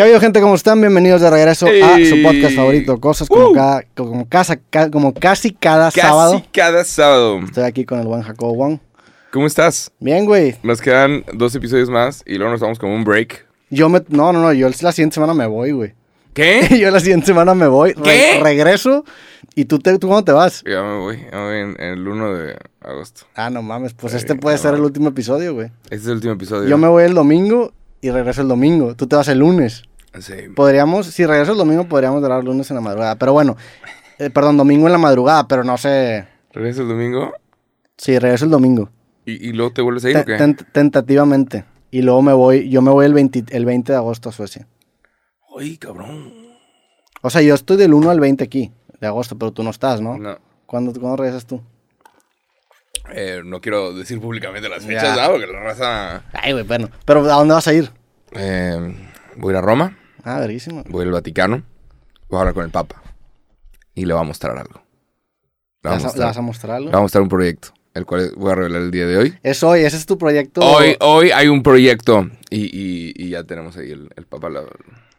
¿Qué ha habido, gente? ¿Cómo están? Bienvenidos de regreso a su podcast favorito, Cosas como, Uh. cada, como, casa- ca- como casi cada Casi sábado. cada sábado. Estoy aquí con el buen Jacobo Wong. ¿Cómo estás? Bien, güey. Nos quedan dos episodios más y luego nos vamos como un break. Yo me... No, no, no. Yo la siguiente semana me voy, güey. ¿Qué? Yo la siguiente semana me voy. re- ¿Qué? regreso. ¿Y tú, te, tú cuándo te vas? Ya me voy, ya me voy en, en el 1 de agosto. Ah, no mames. Pues este puede ser el último episodio, güey. Este es el último episodio. Yo me voy el domingo y regreso el domingo. Tú te vas el lunes. Sí. Podríamos, si regreso el domingo, podríamos grabar lunes en la madrugada. Pero bueno, eh, perdón, domingo en la madrugada, pero no sé. ¿Regresas el domingo? Sí, regreso el domingo. ¿Y, y luego te vuelves a ir o qué? tent- tentativamente. Y luego me voy, yo me voy el 20, el 20 de agosto a Suecia. Ay, cabrón. O sea, yo estoy del 1 al 20 aquí, de agosto, pero tú no estás, ¿no? No. ¿Cuándo, ¿cuándo regresas tú? Eh, no quiero decir públicamente las fechas, ¿no? Porque la raza... Ay, güey, bueno. Pero ¿a dónde vas a ir? Eh, voy a ir a Roma, Ah, verguísimo. voy al Vaticano, voy a hablar con el Papa y le voy a mostrar algo. ¿Le voy a vas, a, le mostrar, vas a mostrar algo? le voy a mostrar un proyecto, el cual voy a revelar el día de hoy. Es hoy, ese es tu proyecto. Hoy, hoy hay un proyecto y, y- y ya tenemos ahí el, el Papa. la-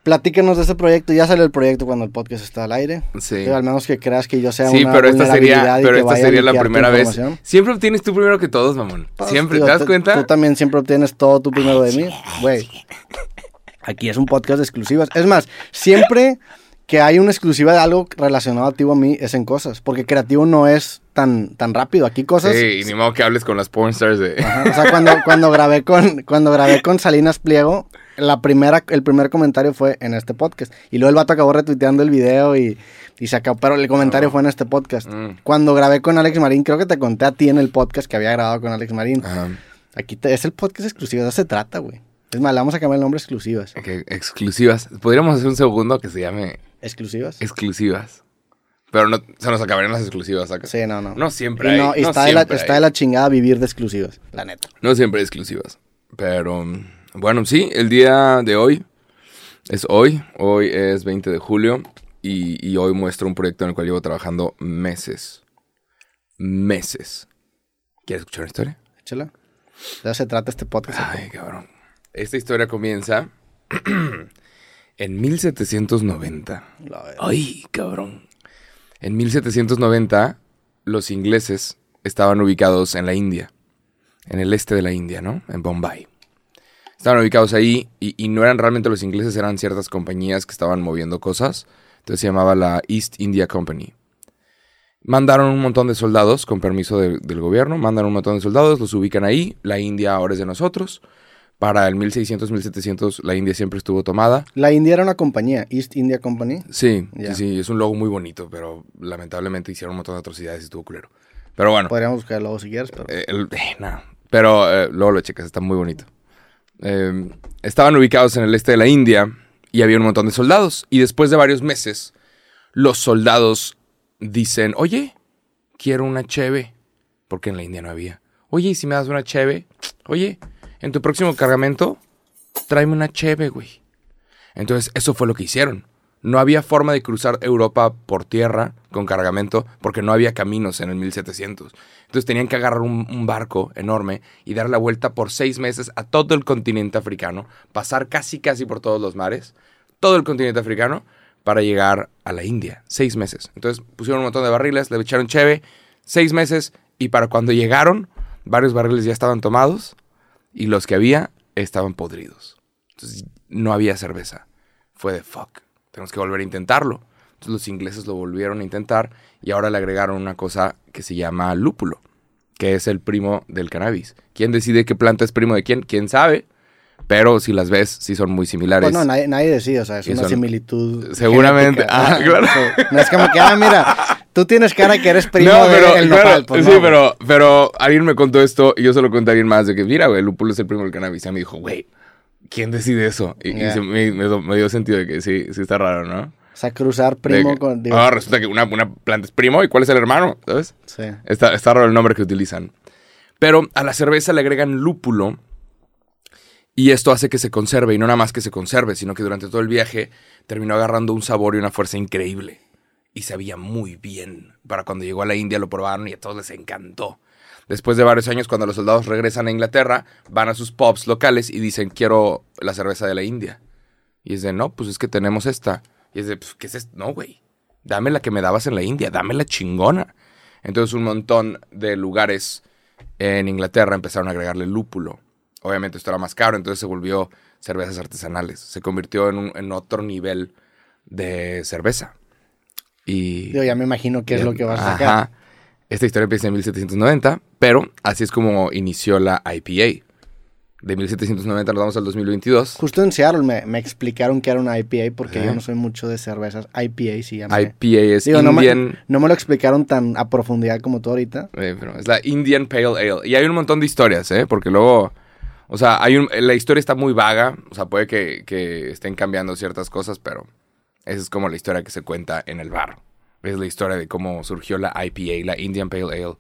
Platícanos de ese proyecto. Ya salió el proyecto cuando el podcast está al aire. sí. Al menos que creas que yo sea Sí, una pero esta sería, pero esta sería la primera vez. Siempre obtienes tú primero que todos, mamón. Pues, Siempre, ¿te das cuenta? Tú también siempre obtienes todo tú primero de mí. Güey, aquí es un podcast de exclusivas. Es más, siempre que hay una exclusiva de algo relacionado a ti o a mí es en cosas. Porque creativo no es tan, tan rápido. Aquí cosas... Sí, y ni modo que hables con las pornstars de... Ajá, O sea, cuando, cuando, grabé con, cuando grabé con Salinas Pliego, la primera, el primer comentario fue en este podcast. Y luego el vato acabó retuiteando el video y, y se acabó. Pero el comentario fue en este podcast. Mm. Cuando grabé con Alex Marín, creo que te conté a ti en el podcast que había grabado con Alex Marín. Ajá. Aquí te- es el podcast exclusivo, de eso se trata, güey. Es más, vamos a cambiar el nombre exclusivas. Ok, exclusivas. Podríamos hacer un segundo que se llame ¿Exclusivas? exclusivas. Pero no, se nos acabarían las exclusivas, ¿sacas? Sí, no, no. No siempre Y hay. no, y no está, de la, siempre está de la chingada vivir de exclusivas, la neta. No siempre hay exclusivas. Pero mm, bueno, sí, el día de hoy es hoy. Hoy es 20 de julio. Y, y hoy muestro un proyecto en el cual llevo trabajando meses. Meses. ¿Quieres escuchar una historia? Échala. De eso se trata este podcast. Ay, cabrón. Esta historia comienza en 1790. La verga. Ay, cabrón. En 1790, los ingleses estaban ubicados en la India, en el este de la India, ¿no? En Bombay. Estaban ubicados ahí y, y no eran realmente los ingleses, eran ciertas compañías que estaban moviendo cosas. Entonces se llamaba la East India Company. Mandaron un montón de soldados, con permiso de- del gobierno, mandan un montón de soldados, los ubican ahí. La India ahora es de nosotros. Para el 1600, 1700, la India siempre estuvo tomada. La India era una compañía, East India Company. Sí, sí, sí, es un logo muy bonito, pero lamentablemente hicieron un montón de atrocidades y estuvo culero. Pero bueno, Podríamos buscar el logo si quieres, pero... eh, el- eh, no. pero eh, luego lo checas, está muy bonito. Eh, estaban ubicados en el este de la India y había un montón de soldados. Y después de varios meses, los soldados dicen, oye, quiero una cheve, porque en la India no había. Oye, ¿y si me das una cheve? Oye, en tu próximo cargamento, tráeme una cheve, güey. Entonces, eso fue lo que hicieron. No había forma de cruzar Europa por tierra con cargamento porque no había caminos en el 1700. Entonces tenían que agarrar un, barco enorme y dar la vuelta por seis meses a todo el continente africano, pasar casi casi por todos los mares, todo el continente africano, para llegar a la India. Seis meses. Entonces pusieron un montón de barriles, le echaron cheve, seis meses, y para cuando llegaron, varios barriles ya estaban tomados y los que había estaban podridos. Entonces no había cerveza. Fue de fuck. Tenemos que volver a intentarlo. Entonces los ingleses lo volvieron a intentar y ahora le agregaron una cosa que se llama lúpulo, que es el primo del cannabis. ¿Quién decide qué planta es primo de quién? ¿Quién sabe? Pero si las ves, sí son muy similares. Bueno, nadie, nadie decide, o sea, es Y una son- similitud. Seguramente, ah, claro. No es como que, ah, mira, tú tienes cara que eres primo no, de pero, el claro, nopal. Pues sí, no, pero, pero alguien me contó esto y yo se lo conté a alguien más de que, mira, güey, el lúpulo es el primo del cannabis. Y me dijo, güey, ¿quién decide eso? Y, y Ya. se- me, me dio- me dio sentido de que sí, sí está raro, ¿no? O sea, cruzar primo que, con... digo, ah, resulta que una, una planta es primo y cuál es el hermano, ¿sabes? sí. Está, está raro el nombre que utilizan. Pero a la cerveza le agregan lúpulo y esto hace que se conserve. Y no nada más que se conserve, sino que durante todo el viaje terminó agarrando un sabor y una fuerza increíble. Y sabía muy bien. Para cuando llegó a la India lo probaron y a todos les encantó. Después de varios años, cuando los soldados regresan a Inglaterra, van a sus pubs locales y dicen, quiero la cerveza de la India. Y es de, no, pues es que tenemos esta. Y es de, pues, ¿qué es esto? No, güey. Dame la que me dabas en la India, dame la chingona. Entonces un montón de lugares en Inglaterra empezaron a agregarle lúpulo. Obviamente esto era más caro, entonces se volvió cervezas artesanales. Se convirtió en, un- en otro nivel de cerveza. Y... Yo ya me imagino qué es lo que vas a sacar. Ajá. Esta historia empieza en 1790, pero así es como inició la IPA. De 1790 nos vamos al 2022. Justo en Seattle me, me explicaron que era una IPA porque yo no soy mucho de cervezas. IPA sí llama. IPA es Digo, no me, Indian... no me lo explicaron tan a profundidad como tú ahorita. eh, pero es la Indian Pale Ale. Y hay un montón de historias, ¿eh? Porque luego... O sea, hay un, la historia está muy vaga. O sea, puede que, estén cambiando ciertas cosas, pero esa es como la historia que se cuenta en el bar. Es la historia de cómo surgió la IPA, la Indian Pale Ale.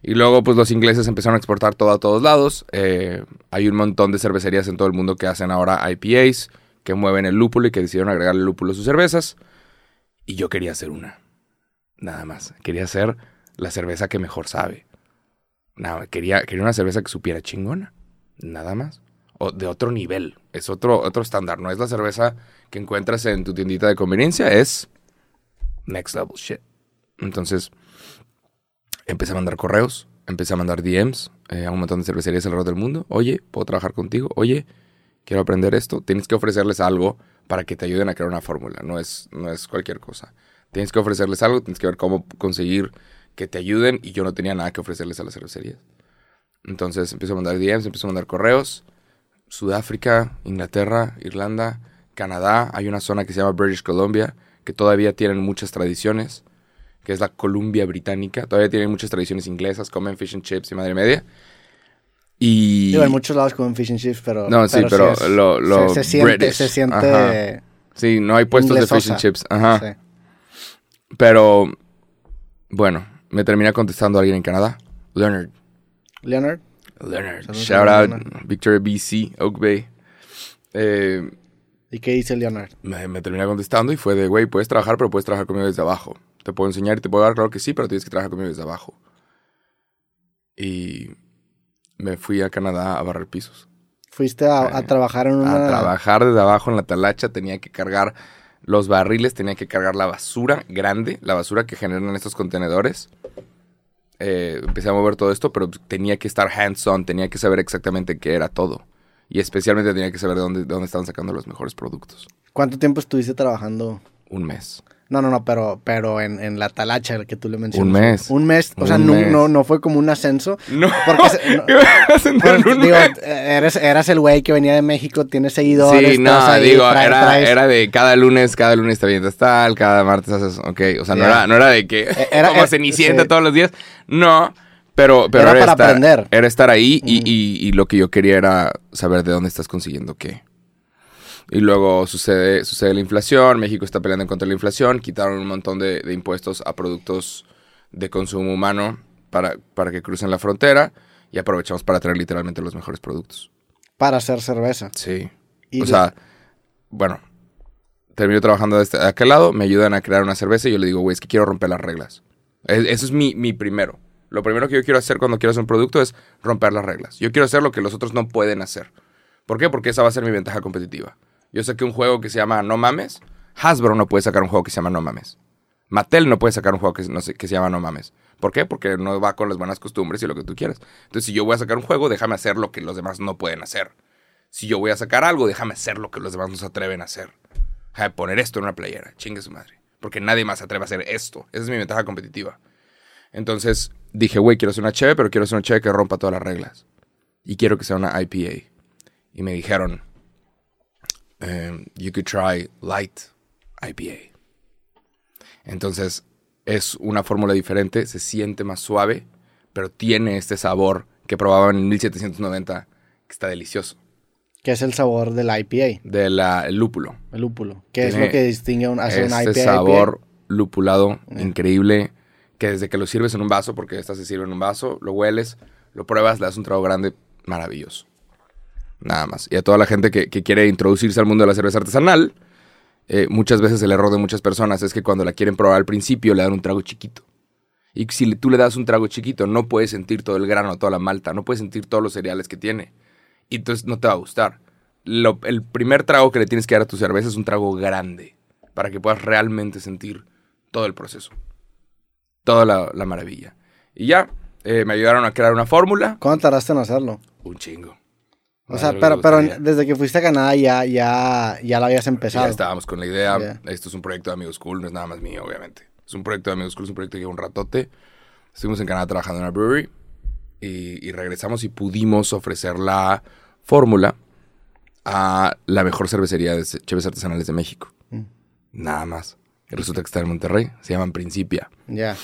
Y luego, pues los ingleses empezaron a exportar todo a todos lados. Eh, hay un montón de cervecerías en todo el mundo que hacen ahora IPAs, que mueven el lúpulo y que decidieron agregarle lúpulo a sus cervezas. Y yo quería hacer una. Nada más. Quería hacer la cerveza que mejor sabe. Nada, quería, quería una cerveza que supiera chingona. Nada más. O de otro nivel. Es otro, otro estándar. No es la cerveza que encuentras en tu tiendita de conveniencia. Es next level shit. Entonces, empecé a mandar correos. Empecé a mandar DMs eh, a un montón de cervecerías alrededor del mundo. Oye, ¿puedo trabajar contigo? Oye, quiero aprender esto. Tienes que ofrecerles algo para que te ayuden a crear una fórmula. No es, no es cualquier cosa. Tienes que ofrecerles algo. Tienes que ver cómo conseguir que te ayuden. Y yo no tenía nada que ofrecerles a las cervecerías. Entonces empiezo a mandar DMs, empiezo a mandar correos. Sudáfrica, Inglaterra, Irlanda, Canadá. Hay una zona que se llama British Columbia, que todavía tienen muchas tradiciones, que es la Columbia Británica. Todavía tienen muchas tradiciones inglesas, comen fish and chips y madre media. Y... Digo, en muchos lados comen fish and chips, pero. No, sí, pero es- lo- lo se, se siente, British. se siente Ajá. Sí, no hay puestos de fish and chips. Ajá. Sí. Pero, bueno, me termina contestando alguien en Canadá. Leonard. Leonard, Leonard. Saludos Shout out. Leonard. Victoria BC, Oak Bay. Eh, ¿y qué dice Leonard? me, me termina contestando y fue de, güey, puedes trabajar, pero puedes trabajar conmigo desde abajo. Te puedo enseñar y te puedo dar, claro que sí, pero tienes que trabajar conmigo desde abajo. Y me fui a Canadá a barrer pisos. Fuiste a, a Eh, trabajar en una. A trabajar desde abajo en la talacha, tenía que cargar los barriles, tenía que cargar la basura grande, la basura que generan estos contenedores. Eh, empecé a mover todo esto, pero tenía que estar hands-on, tenía que saber exactamente qué era todo. Y especialmente tenía que saber de dónde, de dónde estaban sacando los mejores productos. ¿Cuánto tiempo estuviste trabajando? Un mes. No, no, no, pero, pero en, en la talacha el que tú le mencionas. Un mes. Un mes. O sea, Un no, mes. no, no fue como un ascenso. No, Porque se- no- ¿qué vas a ascender en Pues, un digo, mes? eres, eras el güey que venía de México, tienes seguidores. Sí, no, ahí, digo, traes- era, traes- era de cada lunes, cada lunes te avientas tal, cada martes haces, ok, o sea, no, era, no era de que Era- como cenicienta sí. todos los días, no, pero, pero Era era, para estar, aprender. era estar ahí y- y lo que yo quería era saber de dónde estás consiguiendo qué. Y luego sucede, sucede la inflación, México está peleando contra la inflación, quitaron un montón de, de impuestos a productos de consumo humano para, para que crucen la frontera y aprovechamos para traer literalmente los mejores productos. Para hacer cerveza. Sí. Y o sea, bueno, termino trabajando de, este, de aquel lado, me ayudan a crear una cerveza y yo le digo, güey, es que quiero romper las reglas. Es- eso es mi, mi primero. Lo primero que yo quiero hacer cuando quiero hacer un producto es romper las reglas. Yo quiero hacer lo que los otros no pueden hacer. ¿Por qué? Porque esa va a ser mi ventaja competitiva. Yo sé que un juego que se llama No Mames, Hasbro no puede sacar un juego que se llama No Mames. Mattel no puede sacar un juego que, no que se llama No Mames. ¿Por qué? Porque no va con las buenas costumbres y lo que tú quieras. Entonces, si yo voy a sacar un juego, déjame hacer lo que los demás no pueden hacer. Si yo voy a sacar algo, déjame hacer lo que los demás no se atreven a hacer. Poner esto en una playera. Chingue su madre. Porque nadie más se atreve a hacer esto. Esa es mi ventaja competitiva. Entonces dije, güey, quiero hacer una cheve, pero quiero hacer una cheve que rompa todas las reglas. Y quiero que sea una IPA. Y me dijeron, em, you could try light IPA. Entonces es una fórmula diferente, se siente más suave, pero tiene este sabor que probaban en 1790, que está delicioso, Que es el sabor del IPA, del lúpulo. el lúpulo. Que es lo que distingue a un, hacer un este IPA. sabor lupulado increíble que desde que lo sirves en un vaso, porque esta se sirve en un vaso, lo hueles, lo pruebas, le das un trago grande, maravilloso. Nada más. Y a toda la gente que, que quiere introducirse al mundo de la cerveza artesanal, eh, muchas veces el error de muchas personas es que cuando la quieren probar al principio le dan un trago chiquito. Y si tú le das un trago chiquito, no puedes sentir todo el grano, toda la malta, no puedes sentir todos los cereales que tiene. Y entonces no te va a gustar. lo- el primer trago que le tienes que dar a tu cerveza es un trago grande para que puedas realmente sentir todo el proceso. Toda la, la maravilla. Y ya, eh, me ayudaron a crear una fórmula. ¿Cuándo tardaste en hacerlo? Un chingo. O sea, lo que pero, pero desde que fuiste a Canadá ya, ya, ya la habías empezado. Ya estábamos con la idea. Esto es un proyecto de Amigos Cool, no es nada más mío, obviamente. Es un proyecto de Amigos Cool, es un proyecto que lleva un ratote. Estuvimos en Canadá trabajando en una brewery y, y regresamos y pudimos ofrecer la fórmula a la mejor cervecería de cheves artesanales de México. Mm. Nada más. Y resulta que está en Monterrey. Se llaman Principia. Ya.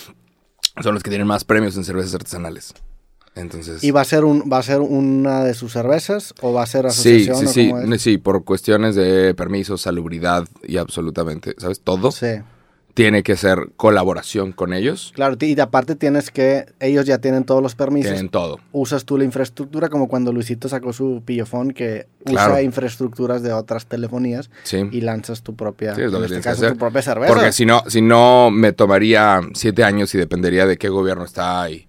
Son los que tienen más premios en cervezas artesanales. Entonces. ¿Y va a ser un, va a ser una de sus cervezas o va a ser Sí, asociación sí, o sí, ne- sí, por cuestiones de permisos, salubridad y absolutamente, ¿sabes? Todo Sí. tiene que ser colaboración con ellos. Claro, y aparte tienes que, ellos ya tienen todos los permisos. Tienen todo. Usas tú la infraestructura como cuando Luisito sacó su pillofón que Claro. usa infraestructuras de otras telefonías Sí. y lanzas tu propia, Sí, es lo en que este caso, tu propia cerveza. Porque si no, si no me tomaría siete años y dependería de qué gobierno está y,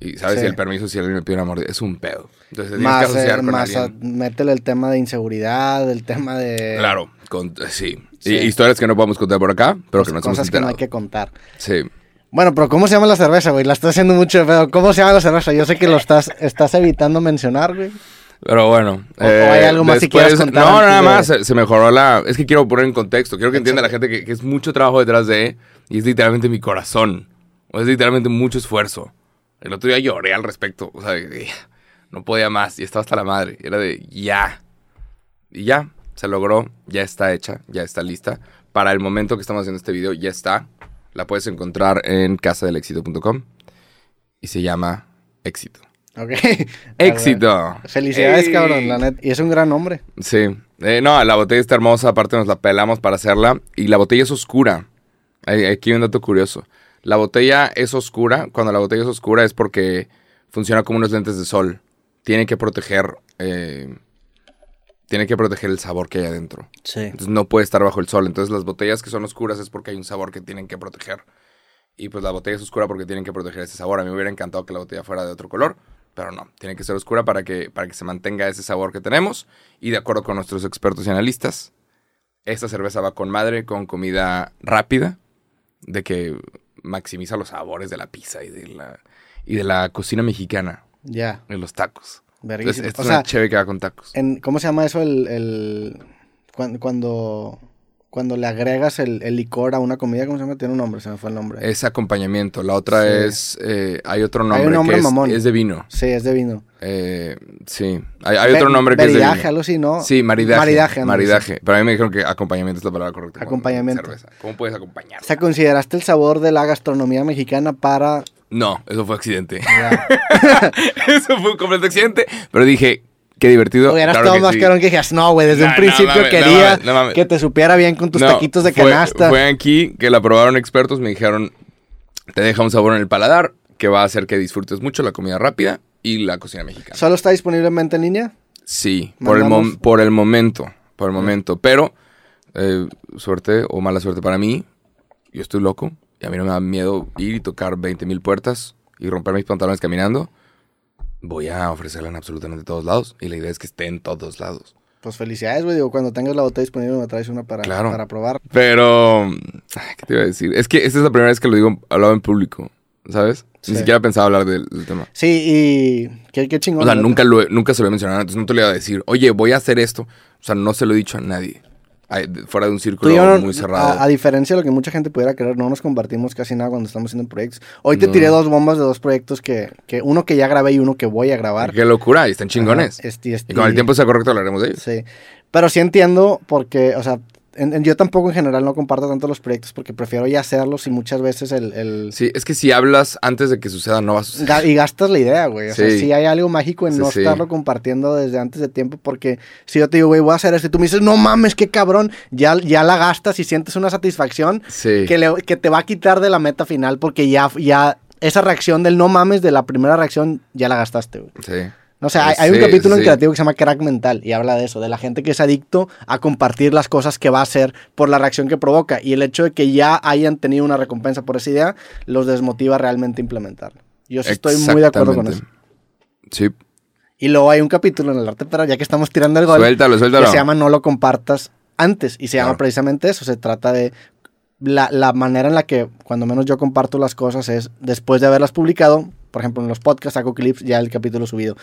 y ¿sabes? Sí. Si el permiso, si alguien me pide una mordida, es un pedo. Entonces tienes más, que asociar eh, con más a- alguien. métele el tema de inseguridad, el tema de Claro, con- sí. Sí. Y historias que no podemos contar por acá, pero que nos hemos cosas que no hay que contar. Sí. Bueno, pero ¿cómo se llama la cerveza, güey? La estoy haciendo mucho de pedo. ¿Cómo se llama la cerveza? Yo sé que lo estás, estás evitando mencionar, güey. Pero bueno. O- hay algo más que quieras contar No, nada más. Se, se mejoró la. Es que quiero poner en contexto. Quiero que entienda la gente que, que es mucho trabajo detrás de. Y es literalmente mi corazón. O es literalmente mucho esfuerzo. El otro día lloré al respecto. O sea, no podía más. Y estaba hasta la madre. Y era de ya. Y ya. Se logró. Ya está hecha. Ya está lista. Para el momento que estamos haciendo este video, ya está. La puedes encontrar en casadelexito.com. Y se llama Éxito. Ok. ¡Éxito! Felicidades, ¡Ey! cabrón, la net. Y es un gran nombre. Sí. Eh, no, la botella está hermosa, aparte nos la pelamos para hacerla. Y la botella es oscura. Aquí hay un dato curioso. La botella es oscura. Cuando la botella es oscura es porque funciona como unos lentes de sol. Tiene que proteger. eh, tiene que proteger el sabor que hay adentro. Sí. Entonces no puede estar bajo el sol. Entonces las botellas que son oscuras es porque hay un sabor que tienen que proteger. Y pues la botella es oscura porque tienen que proteger ese sabor. A mí me hubiera encantado que la botella fuera de otro color, pero no. Tiene que ser oscura para que, para que se mantenga ese sabor que tenemos. Y de acuerdo con nuestros expertos y analistas, esta cerveza va con madre, con comida rápida, de que maximiza los sabores de la pizza y de la, y de la cocina mexicana, Ya. de los tacos. Entonces, Verguísimo. esta O es una chévere que va con tacos. en, ¿cómo se llama eso? El, el cuan- cuando, cuando le agregas el, el licor a una comida, ¿cómo se llama? Tiene un nombre, se me fue el nombre. Es acompañamiento. La otra Sí. es. eh, hay otro nombre, un nombre que es, mamón. es de vino. Sí, es de vino. Eh, sí. Hay, hay otro nombre que es de Maridaje, algo así, ¿no? Sí, maridaje. Maridaje. ándale, Maridaje. Pero a mí me dijeron que acompañamiento es la palabra correcta. Acompañamiento. Cerveza. ¿Cómo puedes acompañar? O sea, consideraste el sabor de la gastronomía mexicana para... No, eso fue accidente. Eso fue un completo accidente. Pero dije, qué divertido. Hubieras Claro que más sí. que dijeras, no, güey, desde No, un principio no quería no que te supiera bien con tus No, taquitos de canasta. Fue aquí que la probaron expertos, me dijeron, te deja un sabor en el paladar que va a hacer que disfrutes mucho la comida rápida y la cocina mexicana. ¿Solo está disponiblemente en línea? Sí, por el, mom- por el momento, por el momento. Pero, eh, suerte o mala suerte para mí, yo estoy loco y a mí no me da miedo ir y tocar 20 mil puertas y romper mis pantalones caminando. Voy a ofrecerla en absolutamente todos lados y la idea es que esté en todos lados. Pues felicidades, güey. Digo, cuando tengas la botella disponible me traes una para, Claro. para probar. Pero, ay, ¿qué te iba a decir? Es que esta es la primera vez que lo digo hablado en público, ¿sabes? Sí. Ni siquiera pensaba hablar del, del tema. Sí, y qué, qué chingón. O sea, nunca, lo nunca se lo he mencionado antes. No te lo iba a decir, oye, voy a hacer esto. O sea, no se lo he dicho a nadie. Fuera de un círculo no- muy cerrado. A, a diferencia de lo que mucha gente pudiera creer, no nos compartimos casi nada cuando estamos haciendo proyectos. Hoy te No. tiré dos bombas de dos proyectos que, que uno que ya grabé y uno que voy a grabar. Qué locura, y están chingones. Ajá, este- este- Y con el tiempo sea correcto hablaremos de ellos. Sí. Pero sí entiendo porque, o sea, en- en- yo tampoco en general no comparto tanto los proyectos porque prefiero ya hacerlos y muchas veces el... el- Sí, es que si hablas antes de que suceda, no va a suceder. y gastas la idea, güey. O sea, sí hay algo mágico en Sí, no estarlo compartiendo desde antes de tiempo porque si yo te digo, güey, voy a hacer esto y tú me dices, no mames, qué cabrón, ya, ya la gastas y sientes una satisfacción que, le- que te va a quitar de la meta final porque ya, ya esa reacción del no mames de la primera reacción ya la gastaste, güey. Sí. No sé, hay, Sí, hay un capítulo en sí. creativo que se llama Crack Mental y habla de eso, de la gente que es adicto a compartir las cosas que va a hacer por la reacción que provoca y el hecho de que ya hayan tenido una recompensa por esa idea los desmotiva realmente a implementarlo. Yo sí estoy muy de acuerdo con eso. Sí. Y luego hay un capítulo en el arte, pero ya que estamos tirando el gol, Suéltalo, suéltalo. que se llama No lo compartas antes. Y se llama precisamente eso. Se trata de la, la manera en la que, cuando menos yo comparto las cosas, es después de haberlas publicado. Por ejemplo, en los podcasts saco clips, ya el capítulo subido.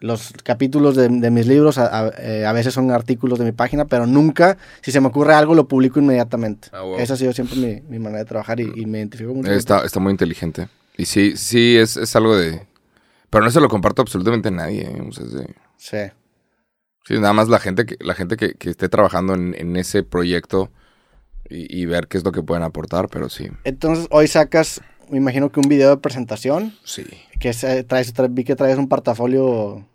Los capítulos de, de mis libros a, a- eh, a veces son artículos de mi página, pero nunca, si se me ocurre algo, lo publico inmediatamente. Ah, wow. Esa ha sido siempre mi, mi manera de trabajar y, y me identifico mucho. con Está, está muy inteligente. Y sí, sí, es, es algo de... Pero no se lo comparto absolutamente a nadie. ¿eh? O sea, es de- Sí. Sí, nada más la gente que, la gente que, que esté trabajando en, en ese proyecto y, y ver qué es lo que pueden aportar, pero sí. Entonces, hoy sacas, me imagino que un video de presentación, Sí. que se- traes, tra- vi que traes un portafolio.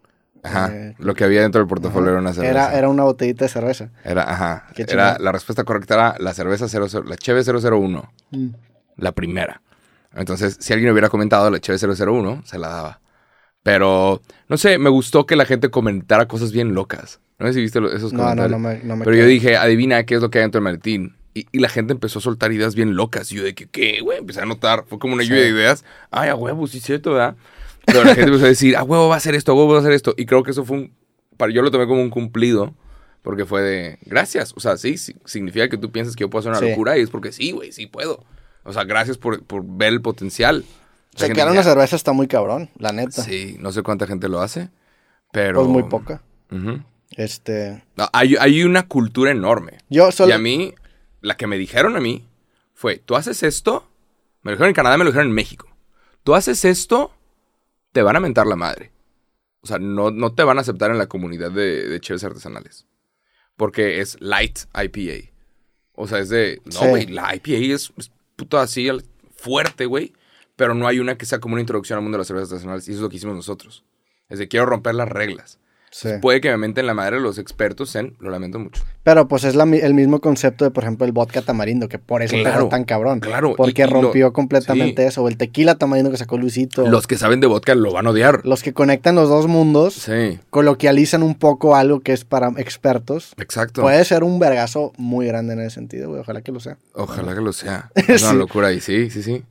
Ajá. eh, lo que había dentro del portafolio era una cerveza. era, era una botellita de cerveza. Era, ajá. Era, la respuesta correcta era la cerveza 00, la Cheve 001, Mm. la primera. Entonces, si alguien hubiera comentado la Cheve 001, se la daba. Pero, no sé, me gustó que la gente comentara cosas bien locas. No sé si viste esos No, no, comentarios. no me, no me Pero yo dije, adivina qué es lo que hay dentro del maletín. Y, y la gente empezó a soltar ideas bien locas. Y yo de que, ¿qué, güey? Empecé a notar. Fue como una lluvia de ideas. Ay, a huevo, sí es cierto, ¿verdad? Pero la gente empezó a decir, a huevo va a hacer esto, a huevo va a hacer esto. Y creo que eso fue un... Para, yo lo tomé como un cumplido. Porque fue de, gracias. O sea, sí, sí, significa que tú piensas que yo puedo hacer una Sí. locura. Y es porque sí, güey, sí puedo. O sea, gracias por, por ver el potencial. O sea, La que gente ahora una cerveza está muy cabrón, la neta. Sí, no sé cuánta gente lo hace. Pero... Pues muy poca. Este. No, hay, hay una cultura enorme. Yo solo. Y a mí, la que me dijeron a mí fue, tú haces esto, me lo dijeron en Canadá, me lo dijeron en México. Tú haces esto, te van a mentar la madre. O sea, no, no te van a aceptar en la comunidad de, de cheves artesanales. Porque es light IPA. O sea, es de, no, güey, la IPA es, es puto así fuerte, güey. Pero no hay una que sea como una introducción al mundo de las cervezas artesanales. Y eso es lo que hicimos nosotros. Es de, quiero romper las reglas. Sí. Puede que me menten la madre los expertos en, lo lamento mucho. Pero pues es la el mismo concepto de, por ejemplo, el vodka tamarindo, que por eso Claro, tan cabrón. claro, Porque y rompió completamente sí. eso. O el tequila tamarindo que sacó Luisito. Los que saben de vodka lo van a odiar. los que conectan los dos mundos, Sí, coloquializan un poco algo que es para expertos. exacto. Puede ser un vergazo muy grande en ese sentido, güey. Ojalá que lo sea. Ojalá que lo sea. Es una locura y sí, sí, sí.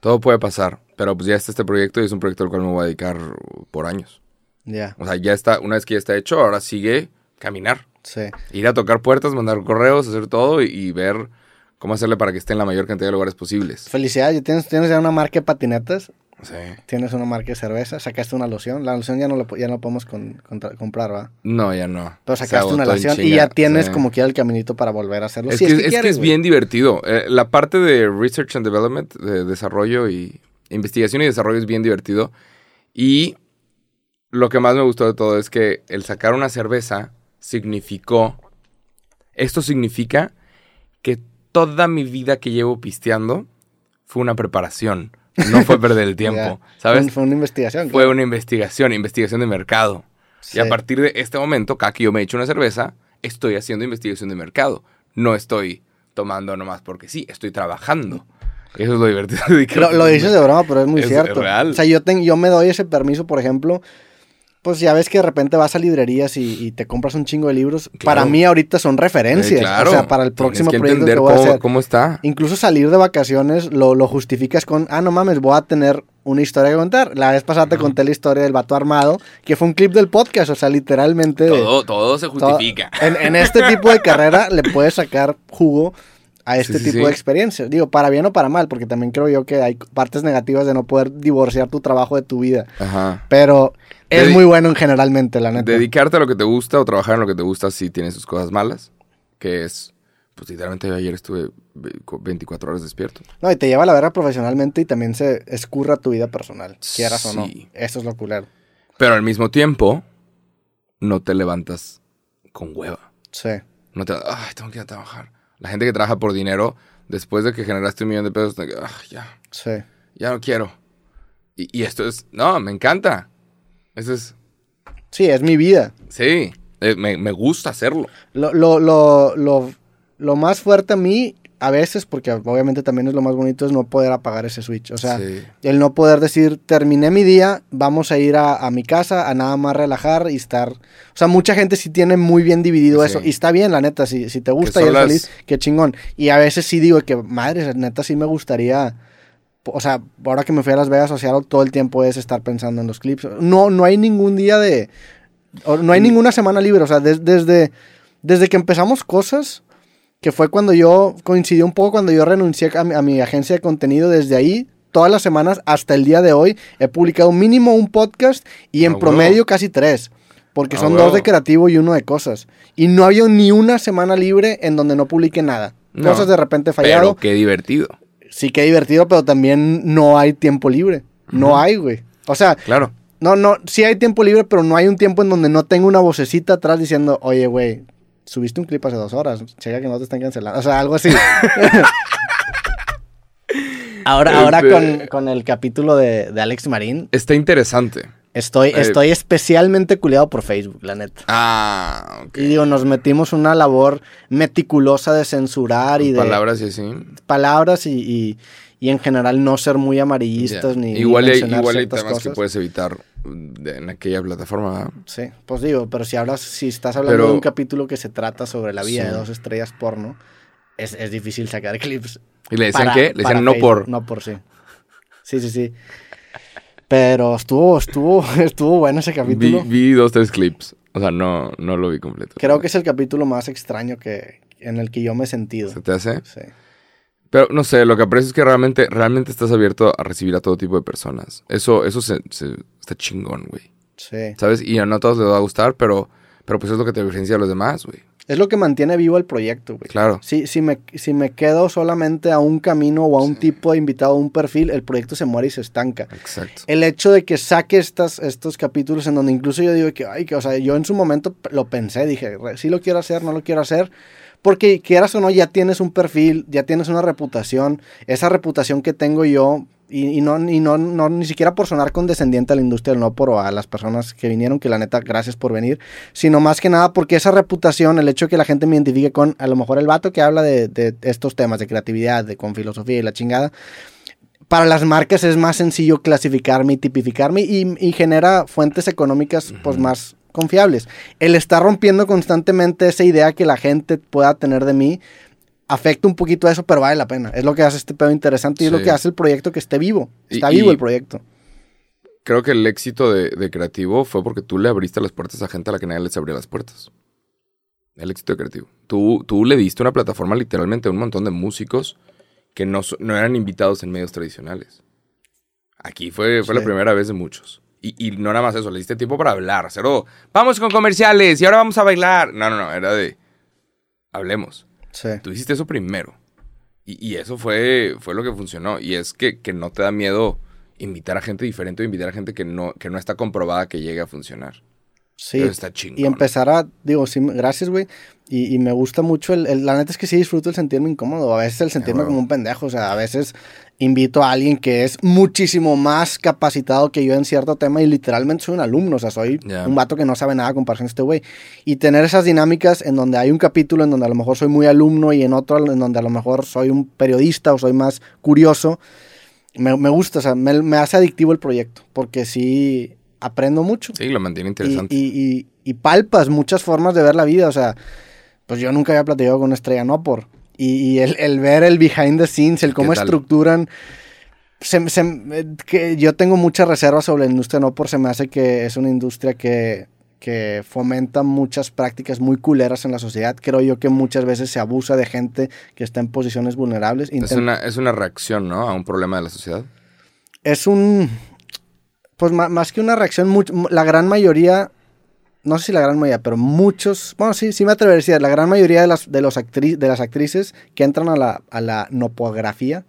Todo puede pasar. Pero pues ya está este proyecto y es un proyecto al cual me voy a dedicar por años. Ya, O sea, ya está, una vez que ya está hecho, ahora sigue caminar. sí. Ir a tocar puertas, mandar correos, hacer todo y, y ver cómo hacerle para que esté en la mayor cantidad de lugares posibles. Felicidades, ¿tienes, tienes ya una marca de patinetas, Sí. tienes una marca de cerveza, sacaste una loción. La loción ya no la, ya no podemos con- comprar, ¿va? No, ya no. Pero sacaste una loción y ya tienes sí. como que el caminito para volver a hacerlo. Es, Si que, es, que quieres, es güey. bien divertido. Eh, la parte de Research and Development, de desarrollo y investigación y desarrollo es bien divertido. Y lo que más me gustó de todo es que el sacar una cerveza significó... Esto significa que toda mi vida que llevo pisteando fue una preparación. No fue perder el tiempo. ¿sabes? Fue, una investigación. Fue claro. una investigación, investigación de mercado. Sí. Y a partir de este momento, cada que yo me echo una cerveza, estoy haciendo investigación de mercado. No estoy tomando nomás porque sí, estoy trabajando. Eso es lo divertido. de Lo, dices de broma, pero es muy Es cierto. real. O sea, yo, ten- yo me doy ese permiso, por ejemplo. Pues ya ves que de repente vas a librerías y, y te compras un chingo de libros. Para mí ahorita son referencias. Eh, claro. O sea, para el próximo que proyecto que voy a cómo, hacer. cómo está. Incluso salir de vacaciones lo, lo justificas con, ah, no mames, voy a tener una historia que contar. La vez pasada te conté la historia del vato armado, que fue un clip del podcast, o sea, literalmente... Todo, todo se todo- justifica. en, en este tipo de carrera le puedes sacar jugo a este Sí, tipo sí. de experiencias. Digo, para bien o para mal, porque también creo yo que hay partes negativas de no poder divorciar tu trabajo de tu vida. Ajá. Pero es Dedi- muy bueno generalmente, la neta. Dedicarte a lo que te gusta o trabajar en lo que te gusta sí tiene sus cosas malas. Que es, pues literalmente ayer estuve ve- 24 horas despierto. No, y te lleva a la verga profesionalmente y también se escurra tu vida personal, quieras o no. Eso es lo culero. Pero al mismo tiempo, no te levantas con hueva. Sí. No te, ay, tengo que ir a trabajar. La gente que trabaja por dinero, después de que generaste un millón de pesos, ah, ya, Sí. ya no quiero. Y, y esto es, no, me encanta. Eso es, Sí, es mi vida. sí, eh, me, me gusta hacerlo. Lo, lo, lo, lo, lo más fuerte a mí, a veces, porque obviamente también es lo más bonito, es no poder apagar ese switch. O sea, Sí. el no poder decir, terminé mi día, vamos a ir a, a mi casa a nada más relajar y estar... O sea, mucha gente sí tiene muy bien dividido Sí. eso. Y está bien, la neta, si, si te gusta y eres las- feliz, qué chingón. Y a veces sí digo que, madre, neta, sí me gustaría o sea, ahora que me fui a Las Vegas a Seattle, todo el tiempo es estar pensando en los clips. No, no hay ningún día de, o no hay ninguna semana libre, o sea, des- desde, desde que empezamos cosas, que fue cuando yo, coincidió un poco cuando yo renuncié a mi, a mi agencia de contenido, desde ahí, todas las semanas hasta el día de hoy, he publicado mínimo un podcast y en Ah, promedio casi tres. Porque Ah, son dos de creativo y uno de cosas. Y no había ni una semana libre en donde no publique nada. No, cosas de repente Pero fallado. qué divertido. Sí que divertido, pero también no hay tiempo libre. No hay, güey. O sea, Claro. no, no, sí hay tiempo libre, pero no hay un tiempo en donde no tengo una vocecita atrás diciendo, oye, güey, subiste un clip hace dos horas, checa que no te están cancelando. O sea, algo así. ahora ahora Este- con, con el capítulo de, de Alex Marín, Está interesante. estoy, Eh. estoy especialmente culiado por Facebook, la neta. Ah, ok. Y digo, nos metimos una labor meticulosa de censurar y de Palabras y así. palabras y, y- y en general no ser muy amarillistas ni ni igual hay, igual hay temas que puedes evitar en aquella plataforma. Sí, pues digo, pero si hablas, si estás hablando Pero- de un capítulo que se trata sobre la vida Sí. de dos estrellas porno, es, es difícil sacar clips. ¿Y le decían para- qué? Le decían no Facebook, por. No por sí. Sí, sí, sí. Pero estuvo, estuvo, estuvo bueno ese Vi, capítulo. vi dos, tres clips. O sea, no, no lo vi completo. Creo que es el capítulo más extraño que en el que yo me he sentido. ¿Se te hace? Sí. Pero no sé, lo que aprecio es que realmente, realmente estás abierto a recibir a todo tipo de personas. Eso, eso se, se- está chingón, güey. Sí. ¿Sabes? Y a no todos les va a gustar, pero, pero pues es lo que te diferencia de los demás, güey. Es lo que mantiene vivo el proyecto, güey. Claro. Si, si, me, si me quedo solamente a un camino o a un tipo de invitado, a un perfil, el proyecto se muere y se estanca. Exacto. El hecho de que saque estas, estos capítulos en donde incluso yo digo que, ay, que, o sea, yo en su momento lo pensé, dije, "Re- sí lo quiero hacer, no lo quiero hacer, porque quieras o no, ya tienes un perfil, ya tienes una reputación, esa reputación que tengo yo, y, y no, y no, no, ni siquiera por sonar condescendiente a la industria del no por o a las personas que vinieron, que la neta, gracias por venir, sino más que nada porque esa reputación, el hecho de que la gente me identifique con, a lo mejor el vato que habla de, de estos temas, de creatividad, de con filosofía y la chingada, para las marcas es más sencillo clasificarme y tipificarme y, y genera fuentes económicas pues más confiables. El estar rompiendo constantemente esa idea que la gente pueda tener de mí afecta un poquito a eso, pero vale la pena. Es lo que hace este pedo interesante y es lo que hace el proyecto que esté vivo. Está Y- vivo y- el proyecto. Creo que el éxito de, de Creativo fue porque tú le abriste las puertas a gente a la que nadie les abría las puertas. El éxito de Creativo. Tú, tú le diste una plataforma literalmente a un montón de músicos que no, no eran invitados en medios tradicionales. Aquí fue, fue la primera vez de muchos. Y, y no nada más eso, le diste tiempo para hablar. Cero, vamos con comerciales y ahora vamos a bailar. No, no, no, era de, hablemos. Sí. Tú hiciste eso primero. Y, y eso fue, fue lo que funcionó. Y es que, que no te da miedo invitar a gente diferente o invitar a gente que no, que no está comprobada que llegue a funcionar. Sí. Eso está chingón. Y empezar a, digo, sí, gracias, güey. Y, y me gusta mucho, el, el- la neta es que sí disfruto el sentirme incómodo. A veces el sentirme huevo. como un pendejo. O sea, a veces invito a alguien que es muchísimo más capacitado que yo en cierto tema y literalmente soy un alumno. O sea, soy Ya. un vato que no sabe nada a comparación de este güey. Y tener esas dinámicas en donde hay un capítulo en donde a lo mejor soy muy alumno y en otro en donde a lo mejor soy un periodista o soy más curioso. Me, me gusta, o sea, me, me hace adictivo el proyecto. Porque sí aprendo mucho Sí, lo mantiene y, interesante. y, y- y palpas muchas formas de ver la vida. O sea, pues yo nunca había platicado con una estrella no por. Y, y el, el ver el behind the scenes, el cómo estructuran. se- se- eh, que yo tengo muchas reservas sobre la industria no por. Se me hace que es una industria que, que fomenta muchas prácticas muy culeras en la sociedad. Creo yo que muchas veces se abusa de gente que está en posiciones vulnerables. es, una, es una reacción, ¿no? A un problema de la sociedad. es un. Pues ma- más que una reacción, la gran mayoría, no sé si la gran mayoría, pero muchos, bueno, sí, sí me atrevería a decir, la gran mayoría de las, de los actri- de las actrices que entran a la, a la nopografía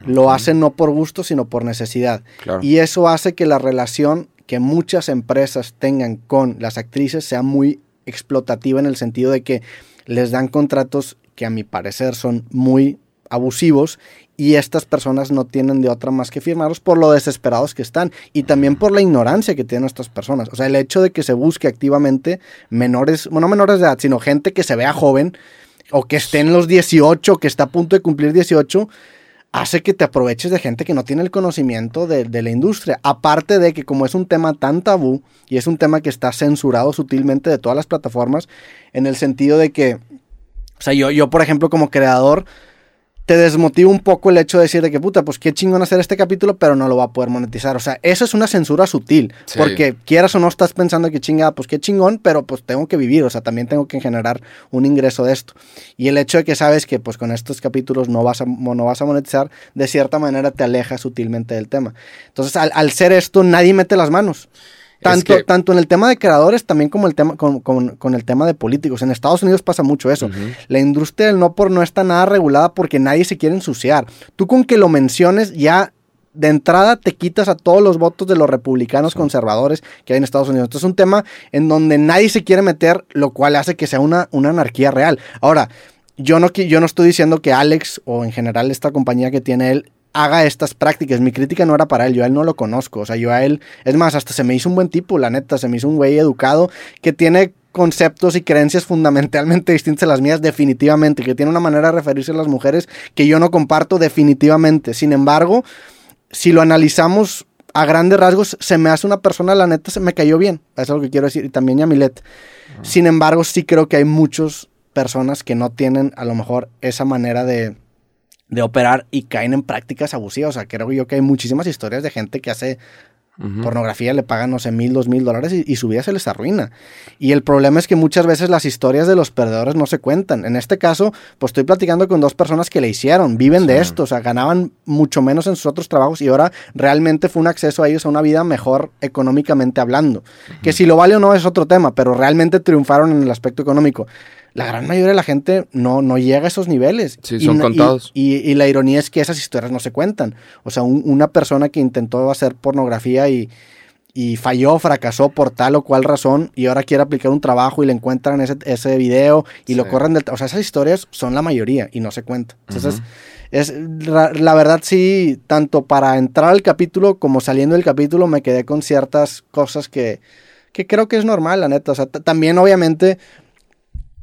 lo hacen no por gusto, sino por necesidad. Claro. Y eso hace que la relación que muchas empresas tengan con las actrices sea muy explotativa en el sentido de que les dan contratos que a mi parecer son muy abusivos y estas personas no tienen de otra más que firmarlos por lo desesperados que están y también por la ignorancia que tienen estas personas. O sea, el hecho de que se busque activamente menores, bueno, no menores de edad, sino gente que se vea joven o que esté en los 18, que está a punto de cumplir 18, hace que te aproveches de gente que no tiene el conocimiento de, la industria. Aparte de que como es un tema tan tabú y es un tema que está censurado sutilmente de todas las plataformas, en el sentido de que, o sea, yo, yo por ejemplo como creador, te desmotiva un poco el hecho de decir de que puta, pues qué chingón hacer este capítulo, pero no lo va a poder monetizar. O sea, eso es una censura sutil, Sí. porque quieras o no estás pensando que chinga, pues qué chingón, pero pues tengo que vivir, o sea, también tengo que generar un ingreso de esto. Y el hecho de que sabes que pues con estos capítulos no vas a, no vas a monetizar, de cierta manera te aleja sutilmente del tema. Entonces, al, al ser esto, nadie mete las manos. Tanto, que- tanto en el tema de creadores, también como el tema, con, con- con el tema de políticos. En Estados Unidos pasa mucho eso. La industria del no por no está nada regulada porque nadie se quiere ensuciar. Tú con que lo menciones ya de entrada te quitas a todos los votos de los republicanos conservadores que hay en Estados Unidos. Entonces es un tema en donde nadie se quiere meter, lo cual hace que sea una, una anarquía real. Ahora, yo no, yo no estoy diciendo que Alex o en general esta compañía que tiene él haga estas prácticas. Mi crítica no era para él, yo a él no lo conozco. O sea, yo a él, es más, hasta se me hizo un buen tipo, la neta, se me hizo un güey educado que tiene conceptos y creencias fundamentalmente distintas a las mías, definitivamente, que tiene una manera de referirse a las mujeres que yo no comparto definitivamente. Sin embargo, si lo analizamos a grandes rasgos, se me hace una persona, la neta, se me cayó bien. Eso es lo que quiero decir. Y también Yamilet. Sin embargo, sí creo que hay muchas personas que no tienen a lo mejor esa manera de, de operar y caen en prácticas abusivas. O sea, creo yo que hay muchísimas historias de gente que hace pornografía, le pagan, no sé, mil, dos mil dólares y, y su vida se les arruina. Y el problema es que muchas veces las historias de los perdedores no se cuentan. En este caso, pues estoy platicando con dos personas que le hicieron, viven de esto, o sea, ganaban mucho menos en sus otros trabajos y ahora realmente fue un acceso a ellos a una vida mejor económicamente hablando. Que si lo vale o no es otro tema, pero realmente triunfaron en el aspecto económico. La gran mayoría de la gente no, no llega a esos niveles. Sí, Y son y- contados. Y, y la ironía es que esas historias no se cuentan. O sea, un- una persona que intentó hacer pornografía y, y falló, fracasó por tal o cual razón y ahora quiere aplicar un trabajo y le encuentran ese, ese video y lo corren del... O sea, esas historias son la mayoría y no se cuentan. Entonces, es, la, la verdad sí, tanto para entrar al capítulo como saliendo del capítulo me quedé con ciertas cosas que, que creo que es normal, la neta. O sea, también obviamente,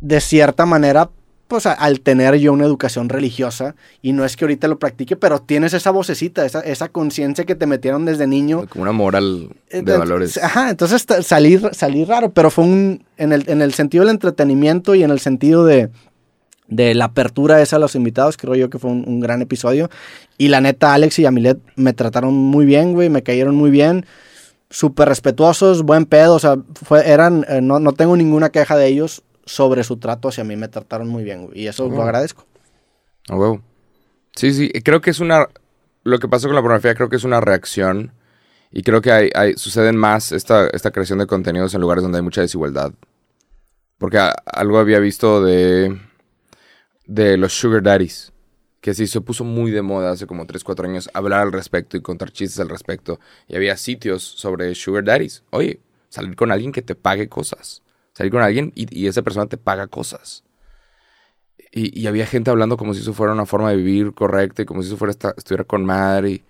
de cierta manera, pues a- al tener yo una educación religiosa, y no es que ahorita lo practique, pero tienes esa vocecita, esa, esa conciencia que te metieron desde niño. Como una moral de Entonces, valores. Ajá, entonces salir, salir raro, pero fue un, en el, en el sentido del entretenimiento y en el sentido de, de la apertura esa a los invitados, creo yo que fue un, un gran episodio. Y la neta, Alex y Yamilet me trataron muy bien, güey, me cayeron muy bien, súper respetuosos, buen pedo, o sea, fue, eran, eh, no, no tengo ninguna queja de ellos sobre su trato hacia mí, me trataron muy bien, güey, y eso lo Oh. agradezco. A huevo. Sí, sí, creo que es una... Lo que pasó con la pornografía creo que es una reacción y creo que hay, hay- suceden más esta, esta creación de contenidos en lugares donde hay mucha desigualdad. Porque a- algo había visto de, de los sugar daddies, que sí se puso muy de moda hace como 3, 4 años hablar al respecto y contar chistes al respecto. Y había sitios sobre sugar daddies. Oye, salir con alguien que te pague cosas. Salir con alguien y, y esa persona te paga cosas. Y, y había gente hablando como si eso fuera una forma de vivir correcta y como si eso fuera esta- estuviera con madre. Y,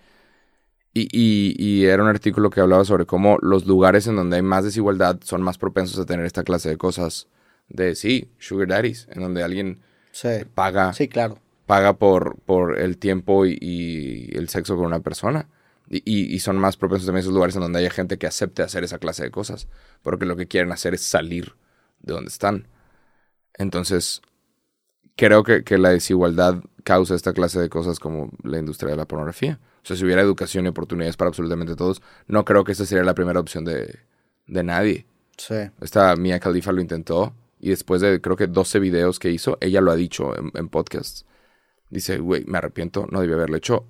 y, y- y era un artículo que hablaba sobre cómo los lugares en donde hay más desigualdad son más propensos a tener esta clase de cosas. De sí, sugar daddies, en donde alguien Sí, paga, sí, claro. paga por, por el tiempo y, y el sexo con una persona. Y, y- son más propensos también esos lugares en donde haya gente que acepte hacer esa clase de cosas. Porque lo que quieren hacer es salir de donde están. Entonces, creo que, que la desigualdad causa esta clase de cosas como la industria de la pornografía. O sea, si hubiera educación y oportunidades para absolutamente todos, no creo que esa sería la primera opción de, de nadie. Sí. Esta Mia Khalifa lo intentó y después de creo que 12 videos que hizo, ella lo ha dicho en, en podcasts. Dice, güey, me arrepiento, no debí haberlo hecho.